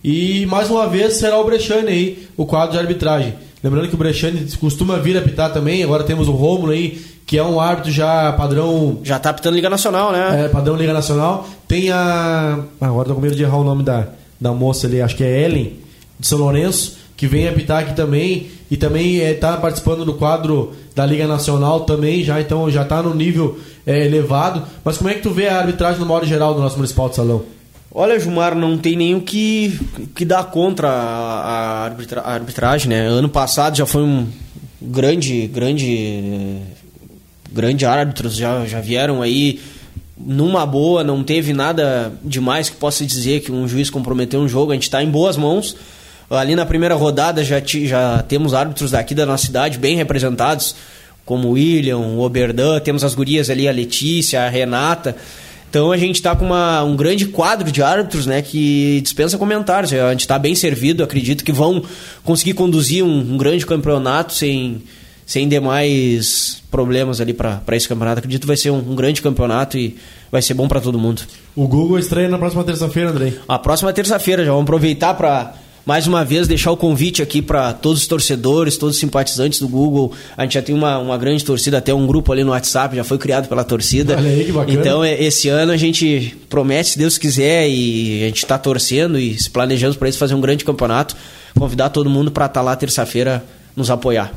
[SPEAKER 2] E mais uma vez será o Brechani aí, o quadro de arbitragem. Lembrando que o Brechani costuma vir apitar também, agora temos o Rômulo aí, que é um árbitro já padrão.
[SPEAKER 3] Já tá apitando Liga Nacional, né?
[SPEAKER 2] É, padrão Liga Nacional. Tem a. Ah, agora tô com medo de errar o nome da, da moça ali, acho que é Ellen, de São Lourenço, que vem apitar aqui também. E também está é, participando do quadro da Liga Nacional também, já então já está no nível é, elevado. Mas como é que tu vê a arbitragem no modo geral do nosso Municipal de Salão?
[SPEAKER 3] Olha, Gilmar, não tem nem o que, que dar contra a, arbitra, a arbitragem, né? Ano passado já foi um grande, grande, grande árbitros, já, já vieram aí numa boa, não teve nada demais que possa dizer que um juiz comprometeu um jogo, a gente está em boas mãos. Ali na primeira rodada já, já temos árbitros daqui da nossa cidade bem representados, como o William, o Oberdan, temos as gurias ali, a Letícia, a Renata. Então a gente está com uma, um grande quadro de árbitros né, que dispensa comentários. A gente está bem servido, acredito que vão conseguir conduzir um, um grande campeonato sem, sem demais problemas ali para esse campeonato. Acredito que vai ser um, um, grande campeonato e vai ser bom para todo mundo.
[SPEAKER 2] O Google estreia na próxima terça-feira, Andrei.
[SPEAKER 3] A próxima terça-feira, já vamos aproveitar para mais uma vez deixar o convite aqui para todos os torcedores, todos os simpatizantes do Google. A gente já tem uma, uma grande torcida, até um grupo ali no WhatsApp, já foi criado pela torcida.
[SPEAKER 2] Olha aí, que bacana.
[SPEAKER 3] Então, é, esse ano a gente promete, se Deus quiser, e a gente está torcendo e se planejando para isso fazer um grande campeonato. Convidar todo mundo para estar tá lá terça-feira nos apoiar.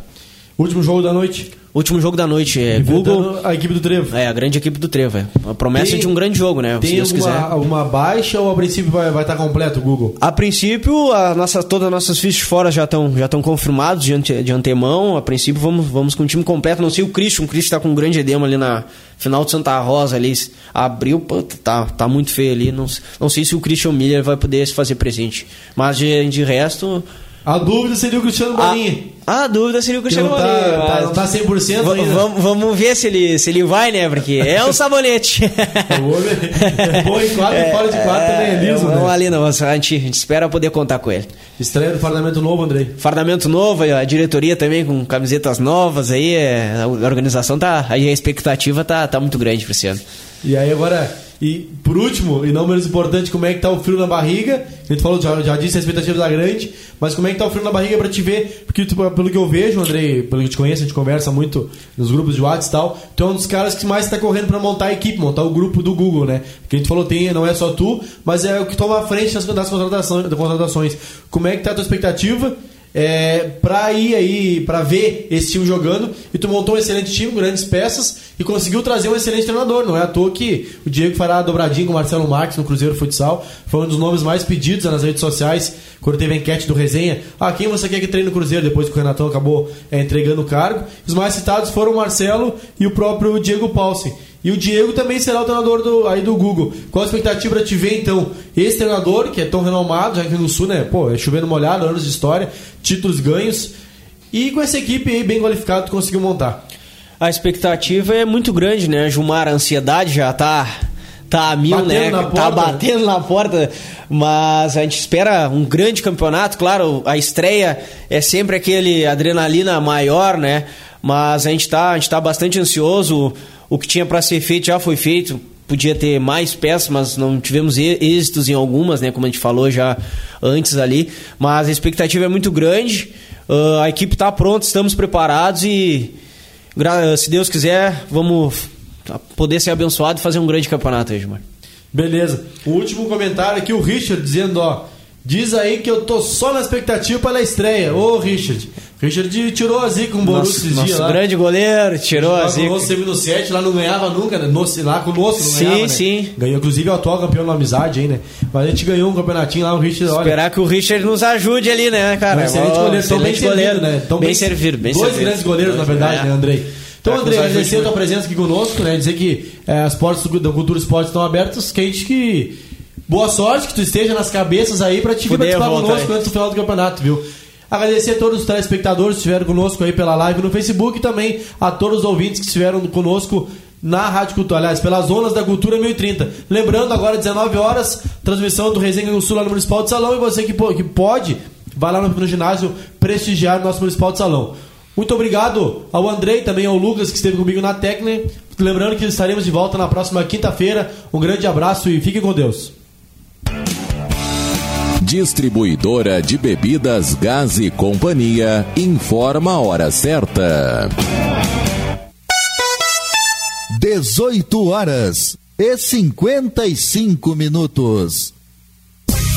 [SPEAKER 2] Último jogo da noite.
[SPEAKER 3] Último jogo da noite é Google.
[SPEAKER 2] A equipe do Trevo.
[SPEAKER 3] É, a grande equipe do Trevo. É. A promessa tem, de um grande jogo, né?
[SPEAKER 2] Tem se Deus alguma, quiser. alguma baixa ou a princípio vai, vai estar completo o Google?
[SPEAKER 3] A princípio, a nossa, todas as nossas fichas fora já estão já confirmados de, ante, de antemão. A princípio, vamos, vamos com o time completo. Não sei o Christian. O Christian está com um grande edema ali na final de Santa Rosa. Ali abriu, pô, tá, tá muito feio ali. Não, não sei se o Christian Miller vai poder se fazer presente. Mas de, de resto,
[SPEAKER 2] a dúvida seria o Cristiano Bolinha.
[SPEAKER 3] A, a dúvida seria o Cristiano
[SPEAKER 2] não
[SPEAKER 3] tá,
[SPEAKER 2] Bolinha. Tá, tá 100% ainda.
[SPEAKER 3] Vamos, vamos ver se ele, se ele vai, né? Porque é um sabonete.
[SPEAKER 2] é bom em quadro e fora de quadro também é liso,
[SPEAKER 3] né? Ali, não. A gente, a gente espera poder contar com ele.
[SPEAKER 2] Estreia do Fardamento Novo, Andrei.
[SPEAKER 3] Fardamento Novo, a diretoria também com camisetas novas aí. É, a organização tá. A expectativa tá, tá muito grande pra esse ano.
[SPEAKER 2] E aí agora e por último, e não menos importante, como é que tá o frio na barriga? A gente falou, já, já disse a expectativa da grande, mas como é que tá o frio na barriga para te ver? Porque tu, pelo que eu vejo, Andrei, pelo que eu te conheço, a gente conversa muito nos grupos de WhatsApp e tal, tu é um dos caras que mais está correndo para montar a equipe, montar o grupo do Google, né? Que a gente falou, tem, não é só tu, mas é o que toma a frente das, das contratações, das contratações. Como é que tá a tua expectativa? É, para ir aí, para ver esse time jogando. E tu montou um excelente time, grandes peças e conseguiu trazer um excelente treinador. Não é à toa que o Diego fará dobradinho com o Marcelo Marques no Cruzeiro Futsal. Foi um dos nomes mais pedidos nas redes sociais quando teve a enquete do Resenha. Ah, quem você quer que treine no Cruzeiro? Depois que o Renatão acabou é, entregando o cargo. Os mais citados foram o Marcelo e o próprio Diego Paulsen. E o Diego também será o treinador do, aí do Google. Qual a expectativa para te ver, então, esse treinador, que é tão renomado, já aqui no Sul, né? Pô, é chovendo molhado, anos de história, títulos ganhos. E com essa equipe aí bem qualificada, tu conseguiu montar.
[SPEAKER 3] A expectativa é muito grande, né? Gilmar, a ansiedade já tá tá a mil, batendo né? Tá batendo na porta. Mas a gente espera um grande campeonato. Claro, a estreia é sempre aquele adrenalina maior, né? Mas a gente tá, a gente tá bastante ansioso o que tinha para ser feito já foi feito. Podia ter mais peças, mas não tivemos êxitos em algumas, né? Como a gente falou já antes ali. Mas a expectativa é muito grande. Uh, a equipe está pronta, estamos preparados e, se Deus quiser, vamos poder ser abençoado e fazer um grande campeonato Gilmar.
[SPEAKER 2] Beleza. O último comentário aqui, o Richard dizendo, ó. Diz aí que eu tô só na expectativa para a estreia. Ô, Richard. Richard tirou a zica com o Borussia esses
[SPEAKER 3] dias lá. grande goleiro, tirou a zica.
[SPEAKER 2] Conosco, no 7, lá não ganhava nunca, né? No, lá conosco não
[SPEAKER 3] sim,
[SPEAKER 2] ganhava,
[SPEAKER 3] Sim,
[SPEAKER 2] né? Ganhou, inclusive, o atual campeão da amizade aí, né? Mas a gente ganhou um campeonatinho lá, o Richard, olha...
[SPEAKER 3] Esperar que o Richard nos ajude ali, né, cara? Um
[SPEAKER 2] excelente goleiro, tão bem goleiro, né?
[SPEAKER 3] Tão bem, bem servido, bem
[SPEAKER 2] Dois
[SPEAKER 3] servido.
[SPEAKER 2] grandes goleiros, na verdade, é. né, Andrei? Então, André, agradecer a tua presença aqui conosco, né? Dizer que é, as portas da Cultura Esporte estão abertas, que a gente que Boa sorte que tu esteja nas cabeças aí pra te vir participar conosco antes do final do campeonato, viu? Agradecer a todos os telespectadores que estiveram conosco aí pela live no Facebook e também a todos os ouvintes que estiveram conosco na Rádio Cultura, aliás, pelas zonas da Cultura 1030. Lembrando, agora 19 horas, transmissão do Resenha do Sul lá no Municipal de Salão e você que, que pode, vai lá no, no ginásio prestigiar o nosso Municipal de Salão. Muito obrigado ao Andrei, também ao Lucas que esteve comigo na técnica. Lembrando que estaremos de volta na próxima quinta-feira. Um grande abraço e fiquem com Deus.
[SPEAKER 1] Distribuidora de bebidas Gás e Companhia informa a hora certa.
[SPEAKER 4] 18 horas e 55 minutos.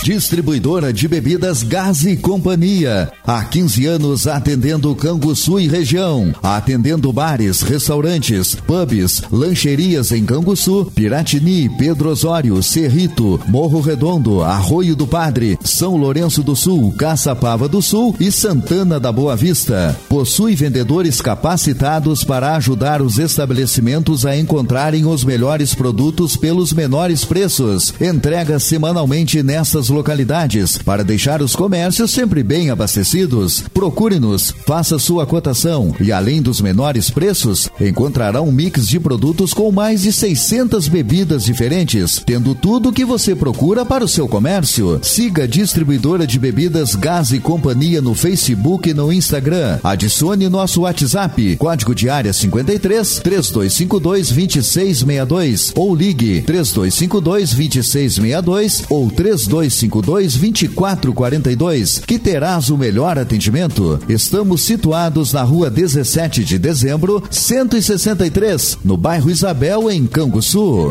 [SPEAKER 4] Distribuidora de bebidas Gás e Companhia. Há 15 anos atendendo Canguçu e região. Atendendo bares, restaurantes, pubs, lancherias em Canguçu, Piratini, Pedro Osório, Cerrito, Morro Redondo, Arroio do Padre, São Lourenço do Sul, Caçapava do Sul e Santana da Boa Vista. Possui vendedores capacitados para ajudar os estabelecimentos a encontrarem os melhores produtos pelos menores preços. Entrega semanalmente nessas localidades. Para deixar os comércios sempre bem abastecidos, procure-nos, faça sua cotação e além dos menores preços, encontrará um mix de produtos com mais de 600 bebidas diferentes, tendo tudo o que você procura para o seu comércio. Siga a distribuidora de bebidas Gás e Companhia no Facebook e no Instagram. Adicione nosso WhatsApp, código de área 53 3252 2662 ou ligue 3252 2662 ou 3252 3252 2442, que terás o melhor atendimento. Estamos situados na rua 17 de dezembro, 163, no bairro Isabel, em Canguçu.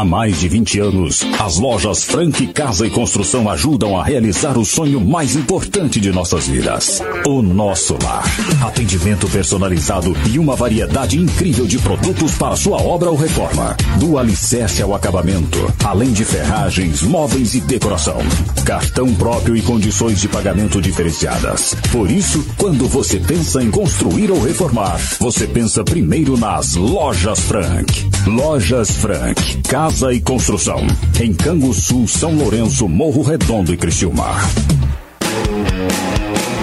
[SPEAKER 5] Há mais de 20 anos, as lojas Frank Casa e Construção ajudam a realizar o sonho mais importante de nossas vidas: o nosso lar. Atendimento personalizado e uma variedade incrível de produtos para sua obra ou reforma. Do alicerce ao acabamento, além de ferragens, móveis e decoração. Cartão próprio e condições de pagamento diferenciadas. Por isso, quando você pensa em construir ou reformar, você pensa primeiro nas Lojas Frank. Lojas Frank Casa e Construção. Em Canguçu, São Lourenço, Morro Redondo e Criciúma.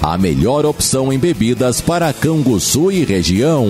[SPEAKER 1] a melhor opção em bebidas para Canguçu e região.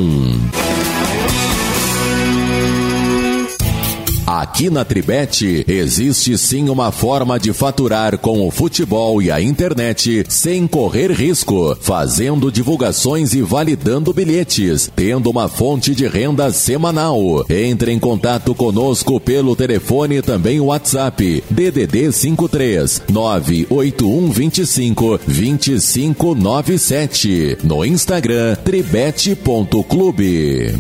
[SPEAKER 1] Aqui na Tribete existe sim uma forma de faturar com o futebol e a internet sem correr risco, fazendo divulgações e validando bilhetes, tendo uma fonte de renda semanal. Entre em contato conosco pelo telefone também WhatsApp DDD 53 981 25 2597 no Instagram tribete.clube.